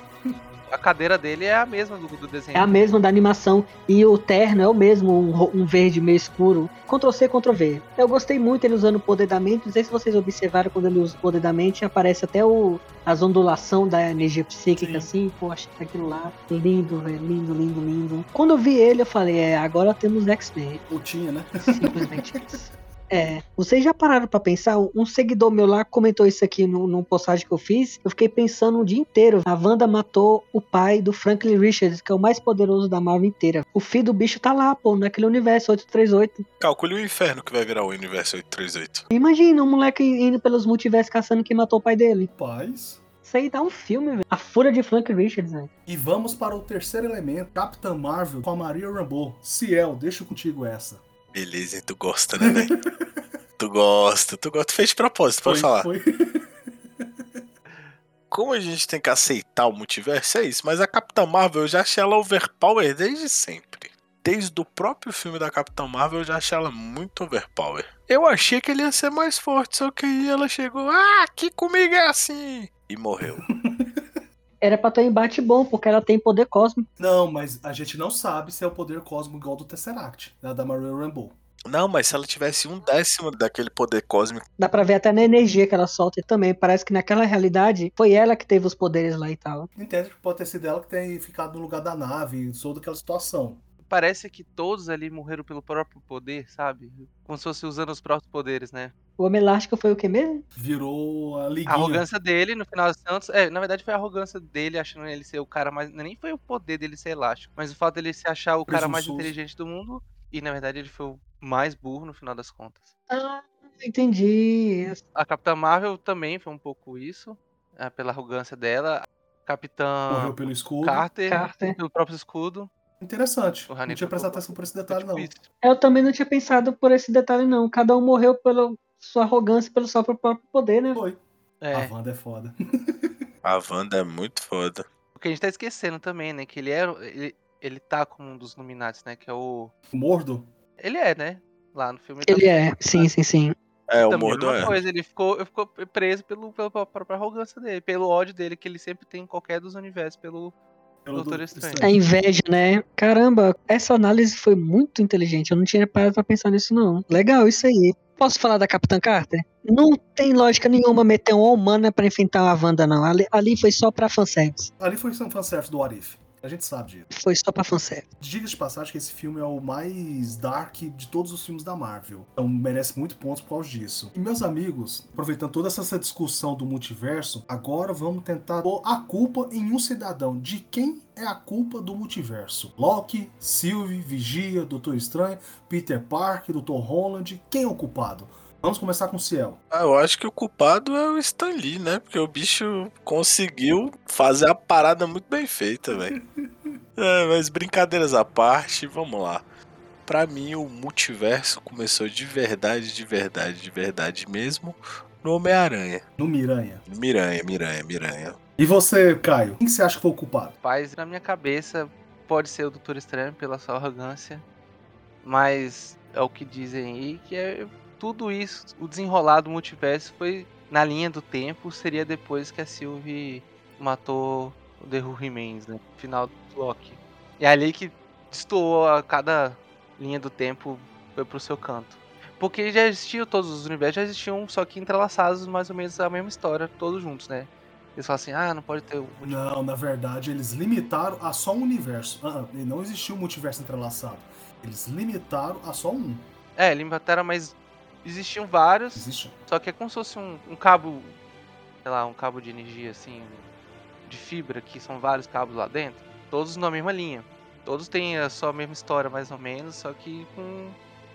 A cadeira dele é a mesma do, do desenho. É a mesma da animação. E o terno é o mesmo, um, um verde meio escuro. Ctrl C, Ctrl V. Eu gostei muito ele usando o poder da mente. Não sei se vocês observaram quando ele usa o poder da mente, aparece até o, as ondulação da energia psíquica, Sim. assim. Achei aquilo lá lindo, velho. Lindo, lindo, lindo. Quando eu vi ele, eu falei, é, agora temos X-Men. Ou tinha, né? Simplesmente isso. É, vocês já pararam pra pensar? Um seguidor meu lá comentou isso aqui no, num postagem que eu fiz. Eu fiquei pensando um dia inteiro. A Wanda matou o pai do Franklin Richards, que é o mais poderoso da Marvel inteira. O filho do bicho tá lá, pô, naquele universo 838. Calcule o inferno que vai virar o universo 838. Imagina um moleque indo pelos multiversos caçando quem matou o pai dele. Paz. Isso aí dá um filme, velho. A fúria de Franklin Richards, velho. E vamos para o terceiro elemento, Capitã Marvel com a Maria Rambeau. Ciel, deixo contigo essa. Beleza, hein? Tu gosta, né, velho? tu gosta, tu gosta. Tu fez de propósito, pode Foi- falar. foi- Como a gente tem que aceitar o multiverso, é isso. Mas a Capitã Marvel, eu já achei ela overpower desde sempre. Desde o próprio filme da Capitã Marvel, eu já achei ela muito overpower. Eu achei que ele ia ser mais forte, só que aí ela chegou, ah, aqui comigo é assim. E morreu. Era pra ter um embate bom, porque ela tem poder cósmico. Não, mas a gente não sabe se é o poder cósmico igual do Tesseract, da, da Maria Rambeau. Não, mas se ela tivesse um décimo daquele poder cósmico, Dá pra ver até na energia que ela solta também. Parece que naquela realidade foi ela que teve os poderes lá e tal. Entende que pode ter sido ela que tem ficado no lugar da nave, sou daquela situação. Parece que todos ali morreram pelo próprio poder, sabe? Como se fosse usando os próprios poderes, né? O Homem Elástico foi o que mesmo? Virou a A liguinha. arrogância dele, no final dos contos, é, na verdade foi a arrogância dele achando ele ser o cara mais, nem foi o poder dele ser elástico, mas o fato dele se achar o cara mais inteligente do mundo e na verdade ele foi o mais burro no final das contas. Ah, entendi. A Capitã Marvel também foi um pouco isso, é, pela arrogância dela. Capitã Morreu pelo escudo. Carter, Carter. pelo próprio escudo. Interessante. O Não tinha prestado atenção por esse detalhe, não. Eu também não tinha pensado por esse detalhe, não. Cada um morreu pela sua arrogância, pelo seu próprio poder, né? Foi. É, A Wanda é foda. a Wanda é muito foda. o que a gente tá esquecendo também, né? Que ele é. Ele, ele tá como um dos Illuminati, né? Que é o. O Mordo? Ele é, né? Lá no filme. Ele tá- é, sim, sim, sim. É, o Também a Mordo mesma é. coisa, ele ficou, ele ficou preso pelo, pela própria arrogância dele, pelo ódio dele que ele sempre tem em qualquer dos universos, Pelo Doutor do- Estranho. A inveja, né? Caramba, essa análise foi muito inteligente. Eu não tinha parado pra pensar nisso, não. Legal, isso aí. posso falar da Capitã Carter? Não tem lógica nenhuma meter uma humana pra enfrentar a Wanda, não. Ali, ali foi só pra fanservice. Ali foi um fanservice do Arif. A gente sabe disso. Foi só pra fanservice. Diga de passagem que esse filme é o mais dark de todos os filmes da Marvel. Então merece muito pontos por causa disso. E meus amigos, aproveitando toda essa discussão do multiverso, agora vamos tentar pôr a culpa em um cidadão. De quem é a culpa do multiverso? Loki, Sylvie, Vigia, Doutor Estranho, Peter Parker, Dr. Holland. Quem é o culpado? Vamos começar com o Ciel. Ah, eu acho que o culpado é o Stan Lee, né? Porque o bicho conseguiu fazer a parada muito bem feita, velho. É, mas brincadeiras à parte, vamos lá. Pra mim, o multiverso começou de verdade, de verdade, de verdade mesmo no Homem-Aranha. No Miranha. Miranha, Miranha, Miranha. E você, Caio? Quem você acha que foi o culpado? Paz, na minha cabeça, pode ser o Doutor Estranho pela sua arrogância, mas é o que dizem aí que é tudo isso, o desenrolar do multiverso foi na linha do tempo, seria depois que a Sylvie matou o The Who Remains, né? Final do Loki. E é ali que destoou a cada linha do tempo foi pro seu canto. Porque já existiam todos os universos, já existiam, só que entrelaçados mais ou menos a mesma história, todos juntos, né? Eles falam assim, ah, não pode ter o multiverso. Não, na verdade, eles limitaram a só um universo. Ah, e não existiu um multiverso entrelaçado. Eles limitaram a só um. É, limitaram, mas existiam vários. Existe. Só que é como se fosse um, um cabo, sei lá, um cabo de energia assim, de fibra, que são vários cabos lá dentro, todos na mesma linha. Todos têm a sua mesma história, mais ou menos, só que com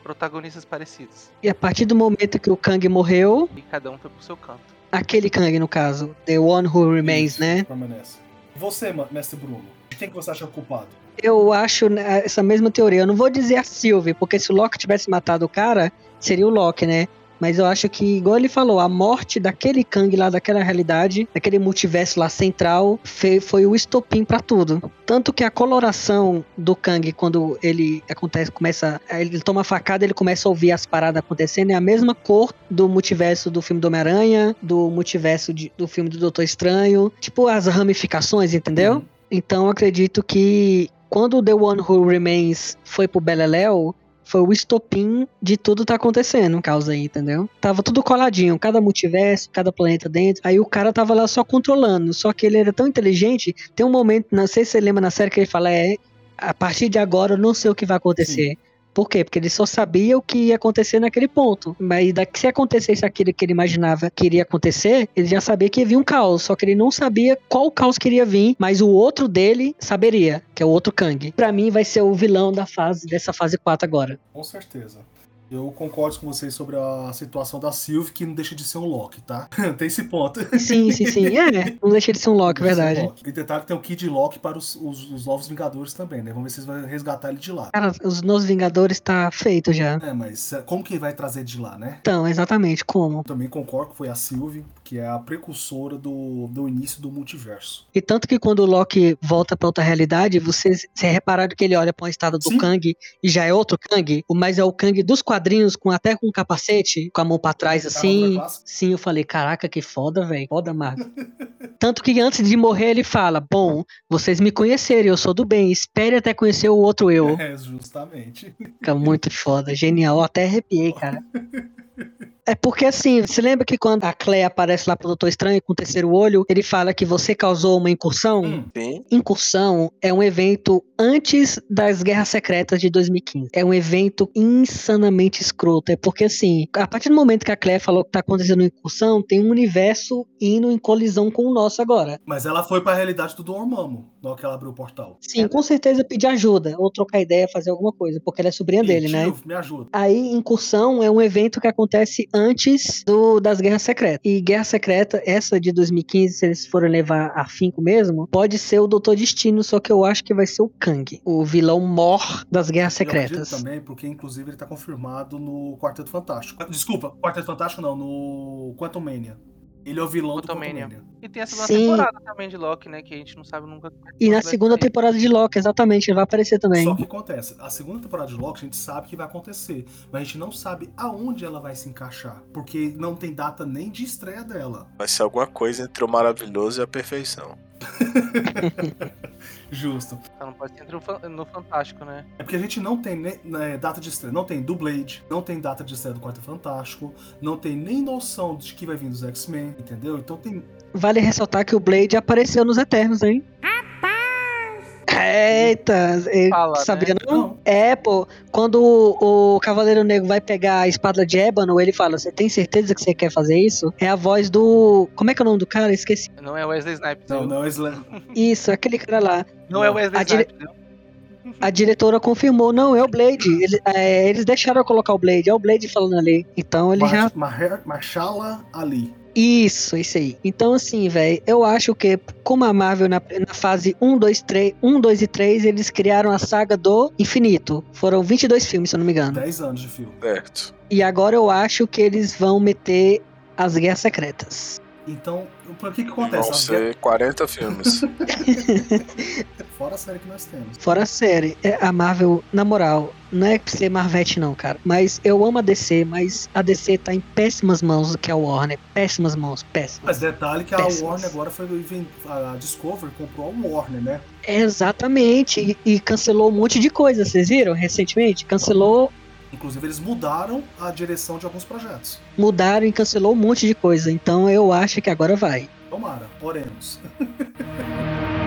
protagonistas parecidos. E a partir do momento que o Kang morreu, E cada um foi pro seu canto. aquele Kang, no caso, The One Who Remains, Isso, né? Permanece. Você, mestre Bruno, de quem que você acha culpado? Eu acho né, essa mesma teoria. Eu não vou dizer a Sylvie, porque se o Loki tivesse matado o cara, seria o Loki, né? Mas eu acho que, igual ele falou, a morte daquele Kang lá, daquela realidade, daquele multiverso lá central, fe- foi o estopim pra tudo. Tanto que a coloração do Kang, quando ele acontece, começa. Ele toma a facada, ele começa a ouvir as paradas acontecendo, é a mesma cor do multiverso do filme do Homem-Aranha, do multiverso de- do filme do Doutor Estranho. Tipo as ramificações, entendeu? Uhum. Então eu acredito que quando The One Who Remains foi pro Beleléu, foi o estopim de tudo tá acontecendo, causa aí, entendeu? Tava tudo coladinho, cada multiverso, cada planeta dentro. Aí o cara tava lá só controlando, só que ele era tão inteligente, tem um momento, não sei se você lembra na série que ele fala, é, a partir de agora eu não sei o que vai acontecer. Por quê? Porque ele só sabia o que ia acontecer naquele ponto. Mas daqui, se acontecesse aquilo que ele imaginava que iria acontecer, ele já sabia que ia vir um caos. Só que ele não sabia qual caos que iria vir, mas o outro dele saberia, que é o outro Kang. Pra mim vai ser o vilão da fase dessa fase 4 agora. Com certeza. Eu concordo com vocês sobre a situação da Sylvie, que não deixa de ser um Loki, tá? tem esse ponto. Sim, sim, sim. É, não deixa de ser um Loki, verdade. Loki. E detalhe que tem o Kid Loki para os, os- os novos Vingadores também, né? Vamos ver se eles vão resgatar ele de lá. Cara, os Novos Vingadores tá feito já. É, mas é, como que vai trazer de lá, né? Então, exatamente, como? Eu também concordo que foi a Sylvie, que é a precursora do, do início do multiverso. E tanto que quando o Loki volta pra outra realidade, vocês, vocês repararam que ele olha pra um estado do Sim. Kang e já é outro Kang, mas é o Kang dos quadrinhos, com até com um capacete, com a mão pra trás Esse assim. Sim, eu falei, caraca, que foda, velho. Foda, Marvel. Tanto que antes de morrer ele fala: Bom, vocês me conheceram, eu sou do bem, espere até conhecer o outro eu. É, justamente. Fica muito foda, genial. Eu até arrepiei, cara. É porque assim, você lembra que quando a Clea aparece lá pro Doutor Estranho com o terceiro olho, ele fala que você causou uma incursão? Hum. Incursão é um evento antes das Guerras Secretas de 2015. É um evento insanamente escroto. É porque, assim, a partir do momento que a Claire falou que tá acontecendo uma incursão, tem um universo indo em colisão com o nosso agora. mas ela foi pra realidade do Dormammu, na hora que ela abriu o portal. Sim, com certeza pedir ajuda, ou trocar ideia, fazer alguma coisa, porque ela é sobrinha dele, né? Tio, Me ajuda. Aí, incursão é um evento que acontece antes do, das Guerras Secretas. E Guerra Secreta, essa de 2015, se eles forem levar a finco mesmo, pode ser o Doutor Destino, só que eu acho que vai ser o Kang, o vilão mor das Guerras Eu acredito Secretas. também, porque inclusive ele tá confirmado no Quarteto Fantástico. Desculpa, Quarteto Fantástico não, no Quantum Mania. Ele é o vilão do Quantumania. Quantum Mania. E tem a segunda Sim. temporada também de Loki, né? Que a gente não sabe nunca. E na segunda sair. temporada de Loki, exatamente, ele vai aparecer também. Só que acontece, a segunda temporada de Loki a gente sabe que vai acontecer, mas a gente não sabe aonde ela vai se encaixar, porque não tem data nem de estreia dela. Vai ser alguma coisa entre o maravilhoso e a perfeição. Justo. Então não pode ser entre o fan- no Fantástico, né? É porque a gente não tem né, data de estreia. Não tem do Blade, não tem data de estreia do Quarto Fantástico, não tem nem noção de que vai vir dos X-Men, entendeu? Então tem. Vale ressaltar que o Blade apareceu nos Eternos, hein? Eita, Fala, sabia né? não? Não. É, pô, quando o, o Cavaleiro Negro vai pegar a espada de ébano, ele fala: Você tem certeza que você quer fazer isso? É a voz do. Como é que é o nome do cara? Esqueci. Não é Wesley Snipes. Não, não é Slam. Isso, aquele cara lá. Não é Wesley A dire- Snipes. viu? A diretora confirmou: Não, é o Blade. Ele- é, eles deixaram eu colocar o Blade, é o Blade falando ali. Então ele já Mar Mar Marshala Ali. Isso, isso aí. Então, assim, velho, eu acho que, como a Marvel na, na fase 1, 2, 3, 1, 2 e 3, eles criaram a saga do infinito. Foram 22 filmes, se eu não me engano. 10 anos de filme. Certo. E agora eu acho que eles vão meter as guerras secretas. Então, por que que acontece? Vão As ser 40 filmes. Fora a série que nós temos. Fora a série, é, a Marvel, na moral, não é pra ser Marvete não, cara. Mas eu amo a DC, mas a DC tá em péssimas mãos, que é o Warner. Péssimas mãos, péssimas. Mas detalhe que a Péssimas. Warner agora foi. A Discovery comprou a Warner, né? Exatamente, e, e cancelou um monte de coisa, vocês viram recentemente? Cancelou Inclusive, eles mudaram a direção de alguns projetos. mudaram e cancelou um monte de coisa. Então eu acho que agora vai. Tomara, oremos.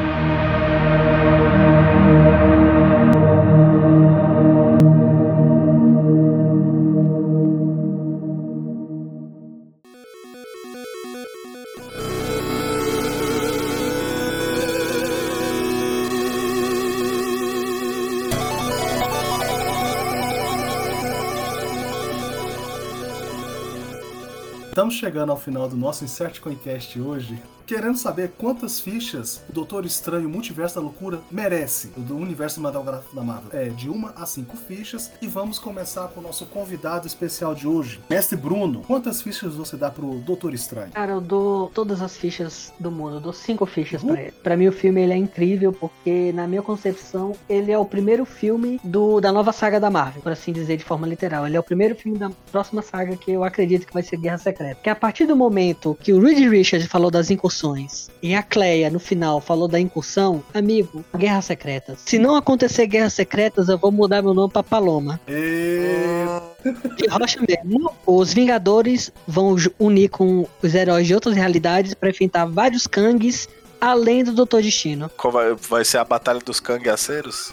Estamos chegando ao final do nosso Insert Coincast hoje, querendo saber quantas fichas o Doutor Estranho Multiverso da Loucura merece, do universo cinematográfico da Marvel. É, de uma a cinco fichas. E vamos começar com o nosso convidado especial de hoje, Mestre Bruno. Quantas fichas você dá pro Doutor Estranho? Cara, eu dou todas as fichas do mundo, eu dou cinco fichas pra ele. Pra mim o filme ele é incrível porque na minha concepção ele é o primeiro filme do, da nova saga da Marvel, por assim dizer de forma literal. Ele é o primeiro filme da próxima saga que eu acredito que vai ser Guerra Secreta. Que a partir do momento que o Reed Richards falou das incursões e a Cleia no final falou da incursão, amigo, Guerra Secretas. Se não acontecer Guerras Secretas, eu vou mudar meu nome pra Paloma. E... De rocha mesmo. Os Vingadores vão unir com os heróis de outras realidades para enfrentar vários Kangs, além do Doutor Destino. Qual vai, vai ser a Batalha dos Cangaceiros?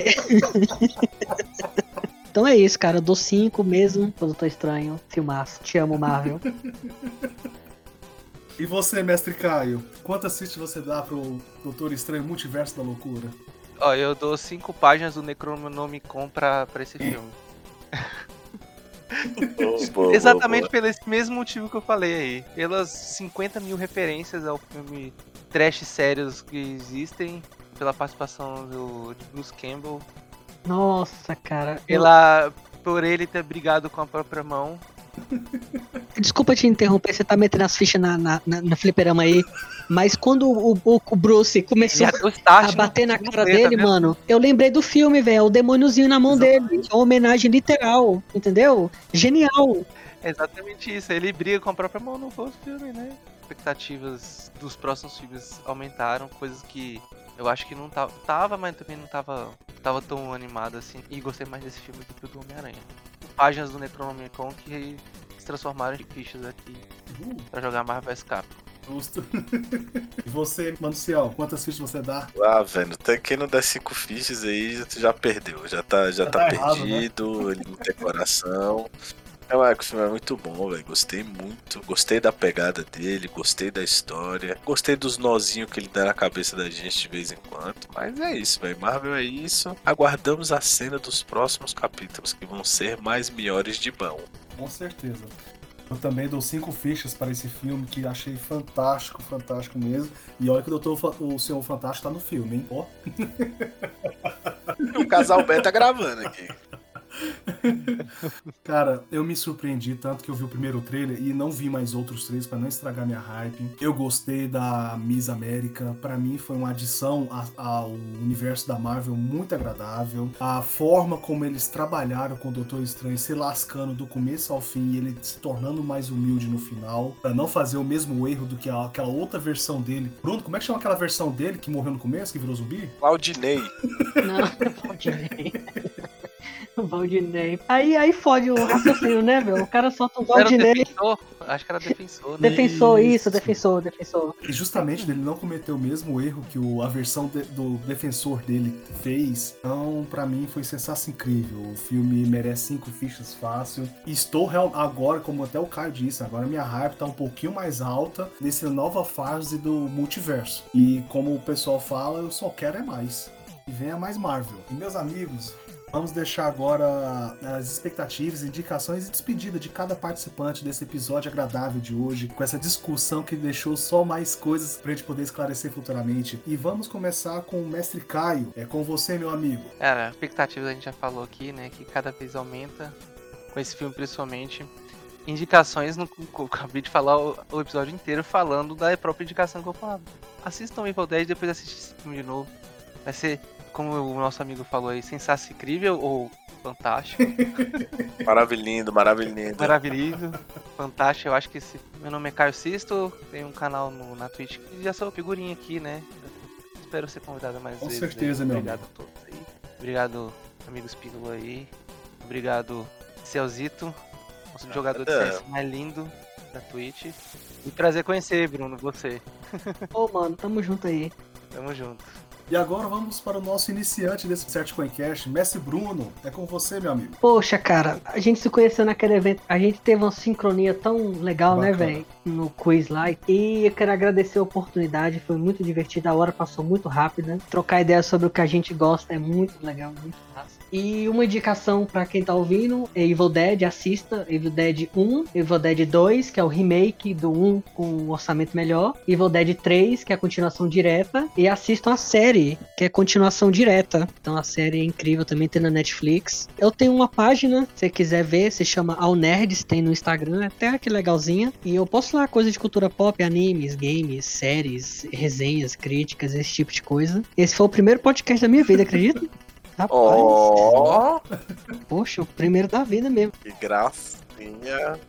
Então é isso, cara. Eu dou 5 mesmo pro Doutor Estranho. Filmaço. Te amo, Marvel. E você, Mestre Caio? Quantas fichas você dá pro Doutor Estranho Multiverso da Loucura? Ó, eu dou cinco páginas do Necronomicon pra, pra esse filme. Boa, boa, Exatamente boa, pelo esse mesmo motivo que eu falei aí. Pelas 50 mil referências ao filme trash sérios que existem. Pela participação do, de Bruce Campbell. Nossa, cara. Eu- Pela, por ele ter brigado com a própria mão. Desculpa te interromper, você tá metendo as fichas na, na, na, na fliperama aí. Mas quando o, o, o Bruce começou a bater no na cara dele, dele, tá vendo? mano, eu lembrei do filme, velho. O demôniozinho na mão dele. É uma homenagem literal, entendeu? Genial. É exatamente isso. Ele briga com a própria mão no rosto do filme, né? Expectativas dos próximos filmes aumentaram, coisas que eu acho que não tava, tava mas também não tava, tava tão animado assim. E gostei mais desse filme do que o do Homem-Aranha. Páginas do Necronomicon que se transformaram em fichas aqui Uh, pra jogar Marvel Capcom. justo. e você, Manucial, quantas fichas você dá? Ah, velho, tem quem não der cinco fichas aí, já- já perdeu. Já tá, já Já tá, tá errado, perdido, ele não tem coração. Não, é o filme é muito bom, velho. Gostei muito. Gostei da pegada dele, gostei da história. Gostei dos nozinhos que ele dá na cabeça da gente de vez em quando. Mas é isso, velho. Marvel é isso. Aguardamos a cena dos próximos capítulos, que vão ser mais melhores de bom. Com certeza. Eu também dou cinco fichas para esse filme que achei fantástico, fantástico mesmo. E olha que o, Doutor, o Senhor Fantástico tá no filme, hein? Ó. E o casal Beto tá gravando aqui. Cara, eu me surpreendi tanto que eu vi o primeiro trailer e não vi mais outros trailers pra não estragar minha hype. Eu gostei da Miss América. Pra mim foi uma adição ao universo da Marvel muito agradável. A forma como eles trabalharam com o Doutor Estranho se lascando do começo ao fim e ele se tornando mais humilde no final. Pra não fazer o mesmo erro do que aquela outra versão dele. Bruno, como é que chama aquela versão dele que morreu no começo, que virou zumbi? Claudinei. Não, Valdinei. Valdinei. Aí, aí fode o raciocínio, né, meu? O cara solta o Valdinei. defensor. Acho que era defensor, né? Defensor, Isso. isso, defensor, defensor. E justamente dele não cometeu o mesmo erro que o, a versão de- do defensor dele fez. Então, pra mim, foi sensação incrível. O filme merece cinco fichas fácil. E estou real, agora, como até o Caio disse, agora minha hype tá um pouquinho mais alta nessa nova fase do multiverso. E como o pessoal fala, eu só quero é mais. E venha mais Marvel. E meus amigos, Vamos deixar agora as expectativas, indicações e despedida de cada participante desse episódio agradável de hoje, com essa discussão que deixou só mais coisas pra gente poder esclarecer futuramente. E vamos começar com o mestre Caio. É com você, meu amigo. Cara, expectativas a gente já falou aqui, né? Que cada vez aumenta. Com esse filme, principalmente. Indicações, eu acabei de falar o, o episódio inteiro falando da própria indicação que eu falava. Assistam Evil Dead e depois assistam esse filme de novo. Vai ser, como o nosso amigo falou aí, sensacional, incrível ou fantástico. Maravilhindo, maravilhindo. Maravilhoso, fantástico. Eu acho que esse. Meu nome é Caio Sisto, tenho um canal no, na Twitch que já sou figurinha aqui, né? Espero ser convidado mais Com vezes. certeza, aí. meu Obrigado a todos aí. Obrigado, amigo Spínola aí. Obrigado, Celzito, nosso Nada. jogador de CS mais lindo da Twitch. E prazer conhecer, Bruno, você. Ô, mano, tamo junto aí. Tamo junto. E agora vamos para o nosso iniciante desse Cert Coincast, Mestre Bruno. É com você, meu amigo. Poxa, cara, a gente se conheceu naquele evento. A gente teve uma sincronia tão legal, né, Bacana. velho? No quiz lá. E eu quero agradecer a oportunidade. Foi muito divertido. A hora passou muito rápida. Trocar ideias sobre o que a gente gosta é muito legal, muito massa. E uma indicação pra quem tá ouvindo é Evil Dead, assista Evil Dead 1, Evil Dead 2, que é o remake do 1 com um orçamento melhor, Evil Dead 3, que é a continuação direta, e assistam a série, que é continuação direta. Então a série é incrível, também tem na Netflix. Eu tenho uma página, se você quiser ver, se chama All Nerds, tem no Instagram, é até que legalzinha. E eu posto lá coisa de cultura pop, animes, games, séries, resenhas, críticas, esse tipo de coisa. Esse foi o primeiro podcast da minha vida, acredita? Rapaz, Ó, poxa, o primeiro da vida mesmo. que gracinha.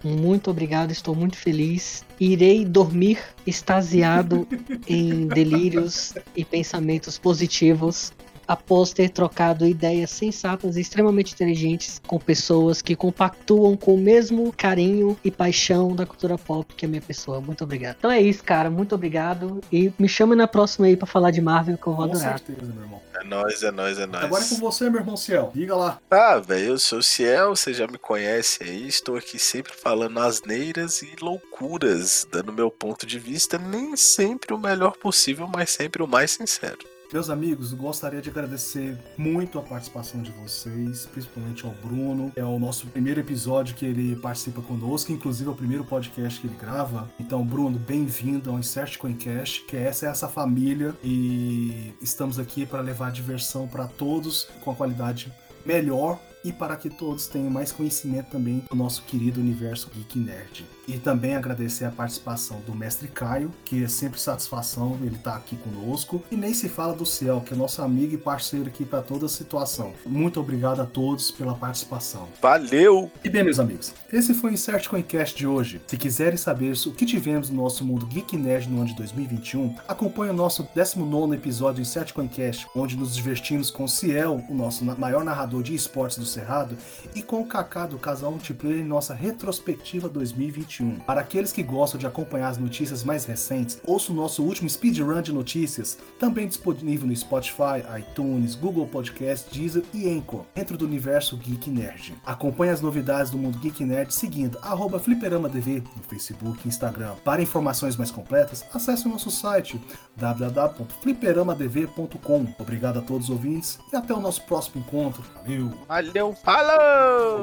Muito obrigado, estou muito feliz. Irei dormir extasiado em delírios e pensamentos positivos após ter trocado ideias sensatas e extremamente inteligentes com pessoas que compactuam com o mesmo carinho e paixão da cultura pop que a minha pessoa. Muito obrigado. Então é isso, cara. Muito obrigado. E me chama na próxima aí pra falar de Marvel que eu vou Com adorar. certeza, meu irmão. É nóis, é nóis, é nóis. Agora é com você, meu irmão Ciel. Diga lá. Ah, velho, eu sou o Ciel, você já me conhece aí, estou aqui sempre falando asneiras e loucuras, dando meu ponto de vista, nem sempre o melhor possível, mas sempre o mais sincero. Meus amigos, gostaria de agradecer muito a participação de vocês, principalmente ao Bruno. É o nosso primeiro episódio que ele participa conosco, inclusive é o primeiro podcast que ele grava. Então, Bruno, bem-vindo ao Insert Coincast, que essa é essa família e estamos aqui para levar diversão para todos com a qualidade melhor e para que todos tenham mais conhecimento também do nosso querido universo Geek Nerd. E também agradecer a participação do Mestre Caio, que é sempre satisfação ele estar aqui conosco. E nem se fala do Ciel, que é nosso amigo e parceiro aqui para toda a situação. Muito obrigado a todos pela participação. Valeu! E bem, meus amigos, esse foi o Insert Coincast de hoje. Se quiserem saber o que tivemos no nosso mundo Geek Nerd no ano de 2021, acompanhe o nosso 19 episódio do Insert Coincast, onde nos divertimos com o Ciel, o nosso maior narrador de esportes do Cerrado, e com o Kaká do Casal Multiplayer em nossa retrospectiva 2021. Para aqueles que gostam de acompanhar as notícias mais recentes, ouça o nosso último speedrun de notícias, também disponível no Spotify, iTunes, Google Podcast, Deezer e Anchor, dentro do universo Geek Nerd. Acompanhe as novidades do mundo Geek Nerd seguindo arroba fliperamadv no Facebook e Instagram. Para informações mais completas, acesse o nosso site www.fliperamadv.com. Obrigado a todos os ouvintes e até o nosso próximo encontro. Valeu! Valeu, falou!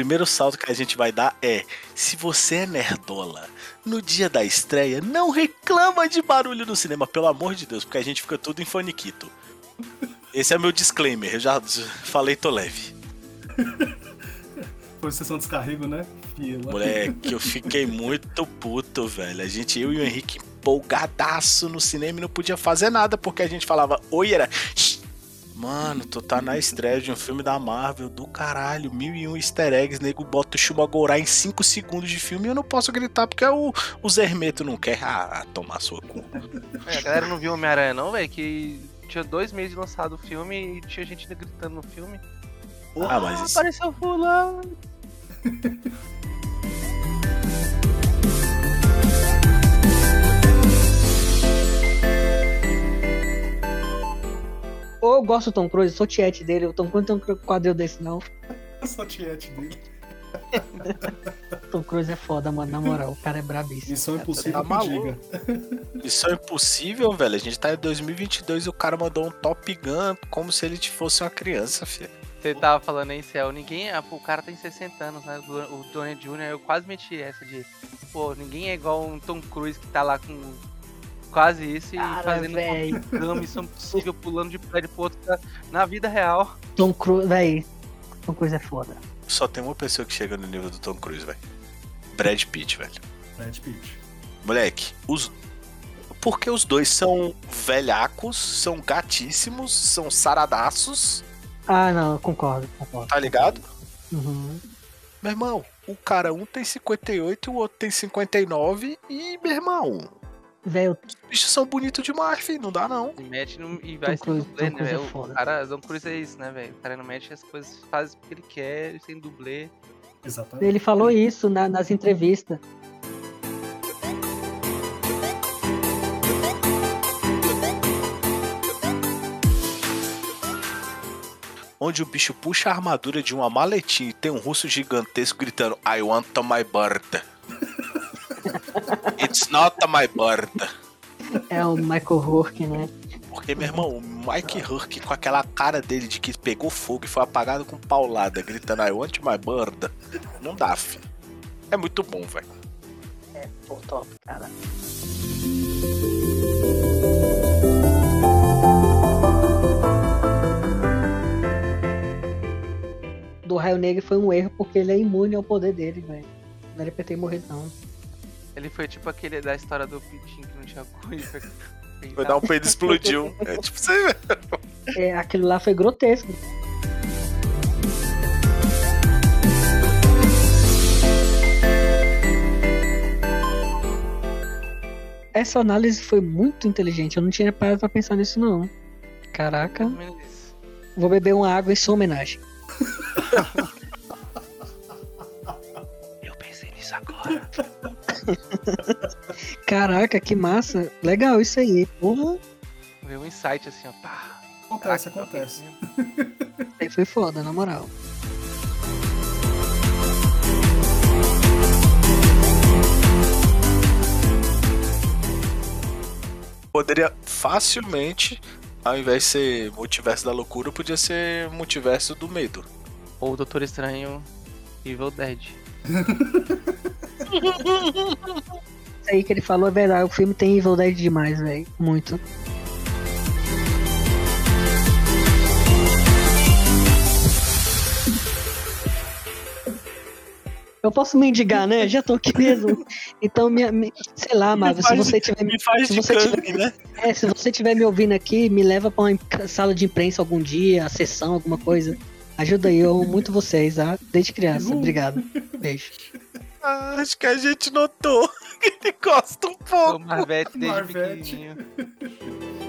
Primeiro salto que a gente vai dar é: se você é nerdola, no dia da estreia, não reclama de barulho no cinema, pelo amor de Deus, porque a gente fica tudo em faniquito. Esse é meu disclaimer, eu já falei, tô leve. Foi sessão de descarrego, né? Fila. Moleque, eu fiquei muito puto, velho. A gente, eu e o Henrique, empolgadaço no cinema e não podia fazer nada, porque a gente falava, oi, era. "Shh, Mano, tu tá na estreia de um filme da Marvel do caralho, mil e um easter eggs, nego bota o Shumagorá em 5 segundos de filme e eu não posso gritar porque o, o Zermeto não quer. Ah, tomar sua cu. É, a galera não viu Homem-Aranha, não, velho? Que tinha dois meses de lançado o filme e tinha gente gritando no filme. Ah, mas isso. Apareceu fulano. Ou eu gosto do Tom Cruise, sou tiete dele, o Tom Cruise não tem um quadril desse não. Só tiete dele. Tom Cruise é foda, mano, na moral, o cara é brabíssimo. Missão impossível tá diga. Isso é impossível, velho. A gente tá em 2022 e o cara mandou um Top Gun como se ele fosse uma criança, filho. Você tava falando aí, Céu, ninguém. ah, O cara tem 60 anos, né? O Donnie Jr., eu quase meti essa de. Pô, ninguém é igual um Tom Cruise que tá lá com quase isso e Cara, fazendo véi. uma missão possível, pulando de prédio pro outro na vida real. Tom Cruise, véi, Tom Cruise é foda. Só tem uma pessoa que chega no nível do Tom Cruise, velho. Brad Pitt, velho. Brad Pitt. Moleque, os. Porque os dois são velhacos, são gatíssimos, são saradaços, Ah, não, eu concordo, concordo. tá ligado? Uhum. Meu irmão, o cara um tem 58 e o outro tem 59 e, meu irmão, Velho, os bichos são bonitos demais, filho, não dá não. E mete no, e vai Tom sem Cruise- dublê, né, é velho? O cara, Tom Cruise é isso, né, velho? O cara não mete as coisas, faz o que ele quer, sem dublê. Exatamente. ele falou isso na- nas entrevistas. Onde o bicho puxa a armadura de uma maletinha e tem um russo gigantesco gritando I want my bird. It's not my bird. É o Michael Rourke, né? Porque, meu irmão, o Mike Hurk com aquela cara dele de que pegou fogo e foi apagado com paulada, gritando I want my bird. Não dá, filho. É muito bom, velho. Pô, top, cara. Do Raio Negro foi um erro porque ele é imune ao poder dele, velho. Não era pra ter morrido, não. Ele foi tipo aquele da história do Pitinho que não tinha e foi. Dar um peido e explodiu. É tipo aí, velho. É, aquilo lá foi grotesco. Essa análise foi muito inteligente. Eu não tinha parado pra pensar nisso, não. Caraca. Vou beber uma água em sua homenagem. Eu pensei nisso agora. Caraca, que massa. Legal isso aí. Porra, Veio um insight assim, ó. Pá. Acontece, Caraca, acontece. aí foi foda, na moral. Poderia facilmente, ao invés de ser multiverso da loucura, podia ser multiverso do medo. Ou o Doutor Estranho Evil Dead. Isso aí que ele falou é verdade. O filme tem Dead demais, velho. Muito. Eu posso mendigar, né? Já tô aqui mesmo. Então, minha, mi- sei lá, Marvel, se você tiver Me faz se você tiver- né? É, se você estiver me ouvindo aqui, me leva pra uma sala de imprensa algum dia, a sessão, alguma coisa. Ajuda aí, eu amo muito vocês, tá? Desde criança. Obrigado. Beijo. Ah, acho que a gente notou que ele gosta um O pouco. Marvete desde Marvete. pequenininho.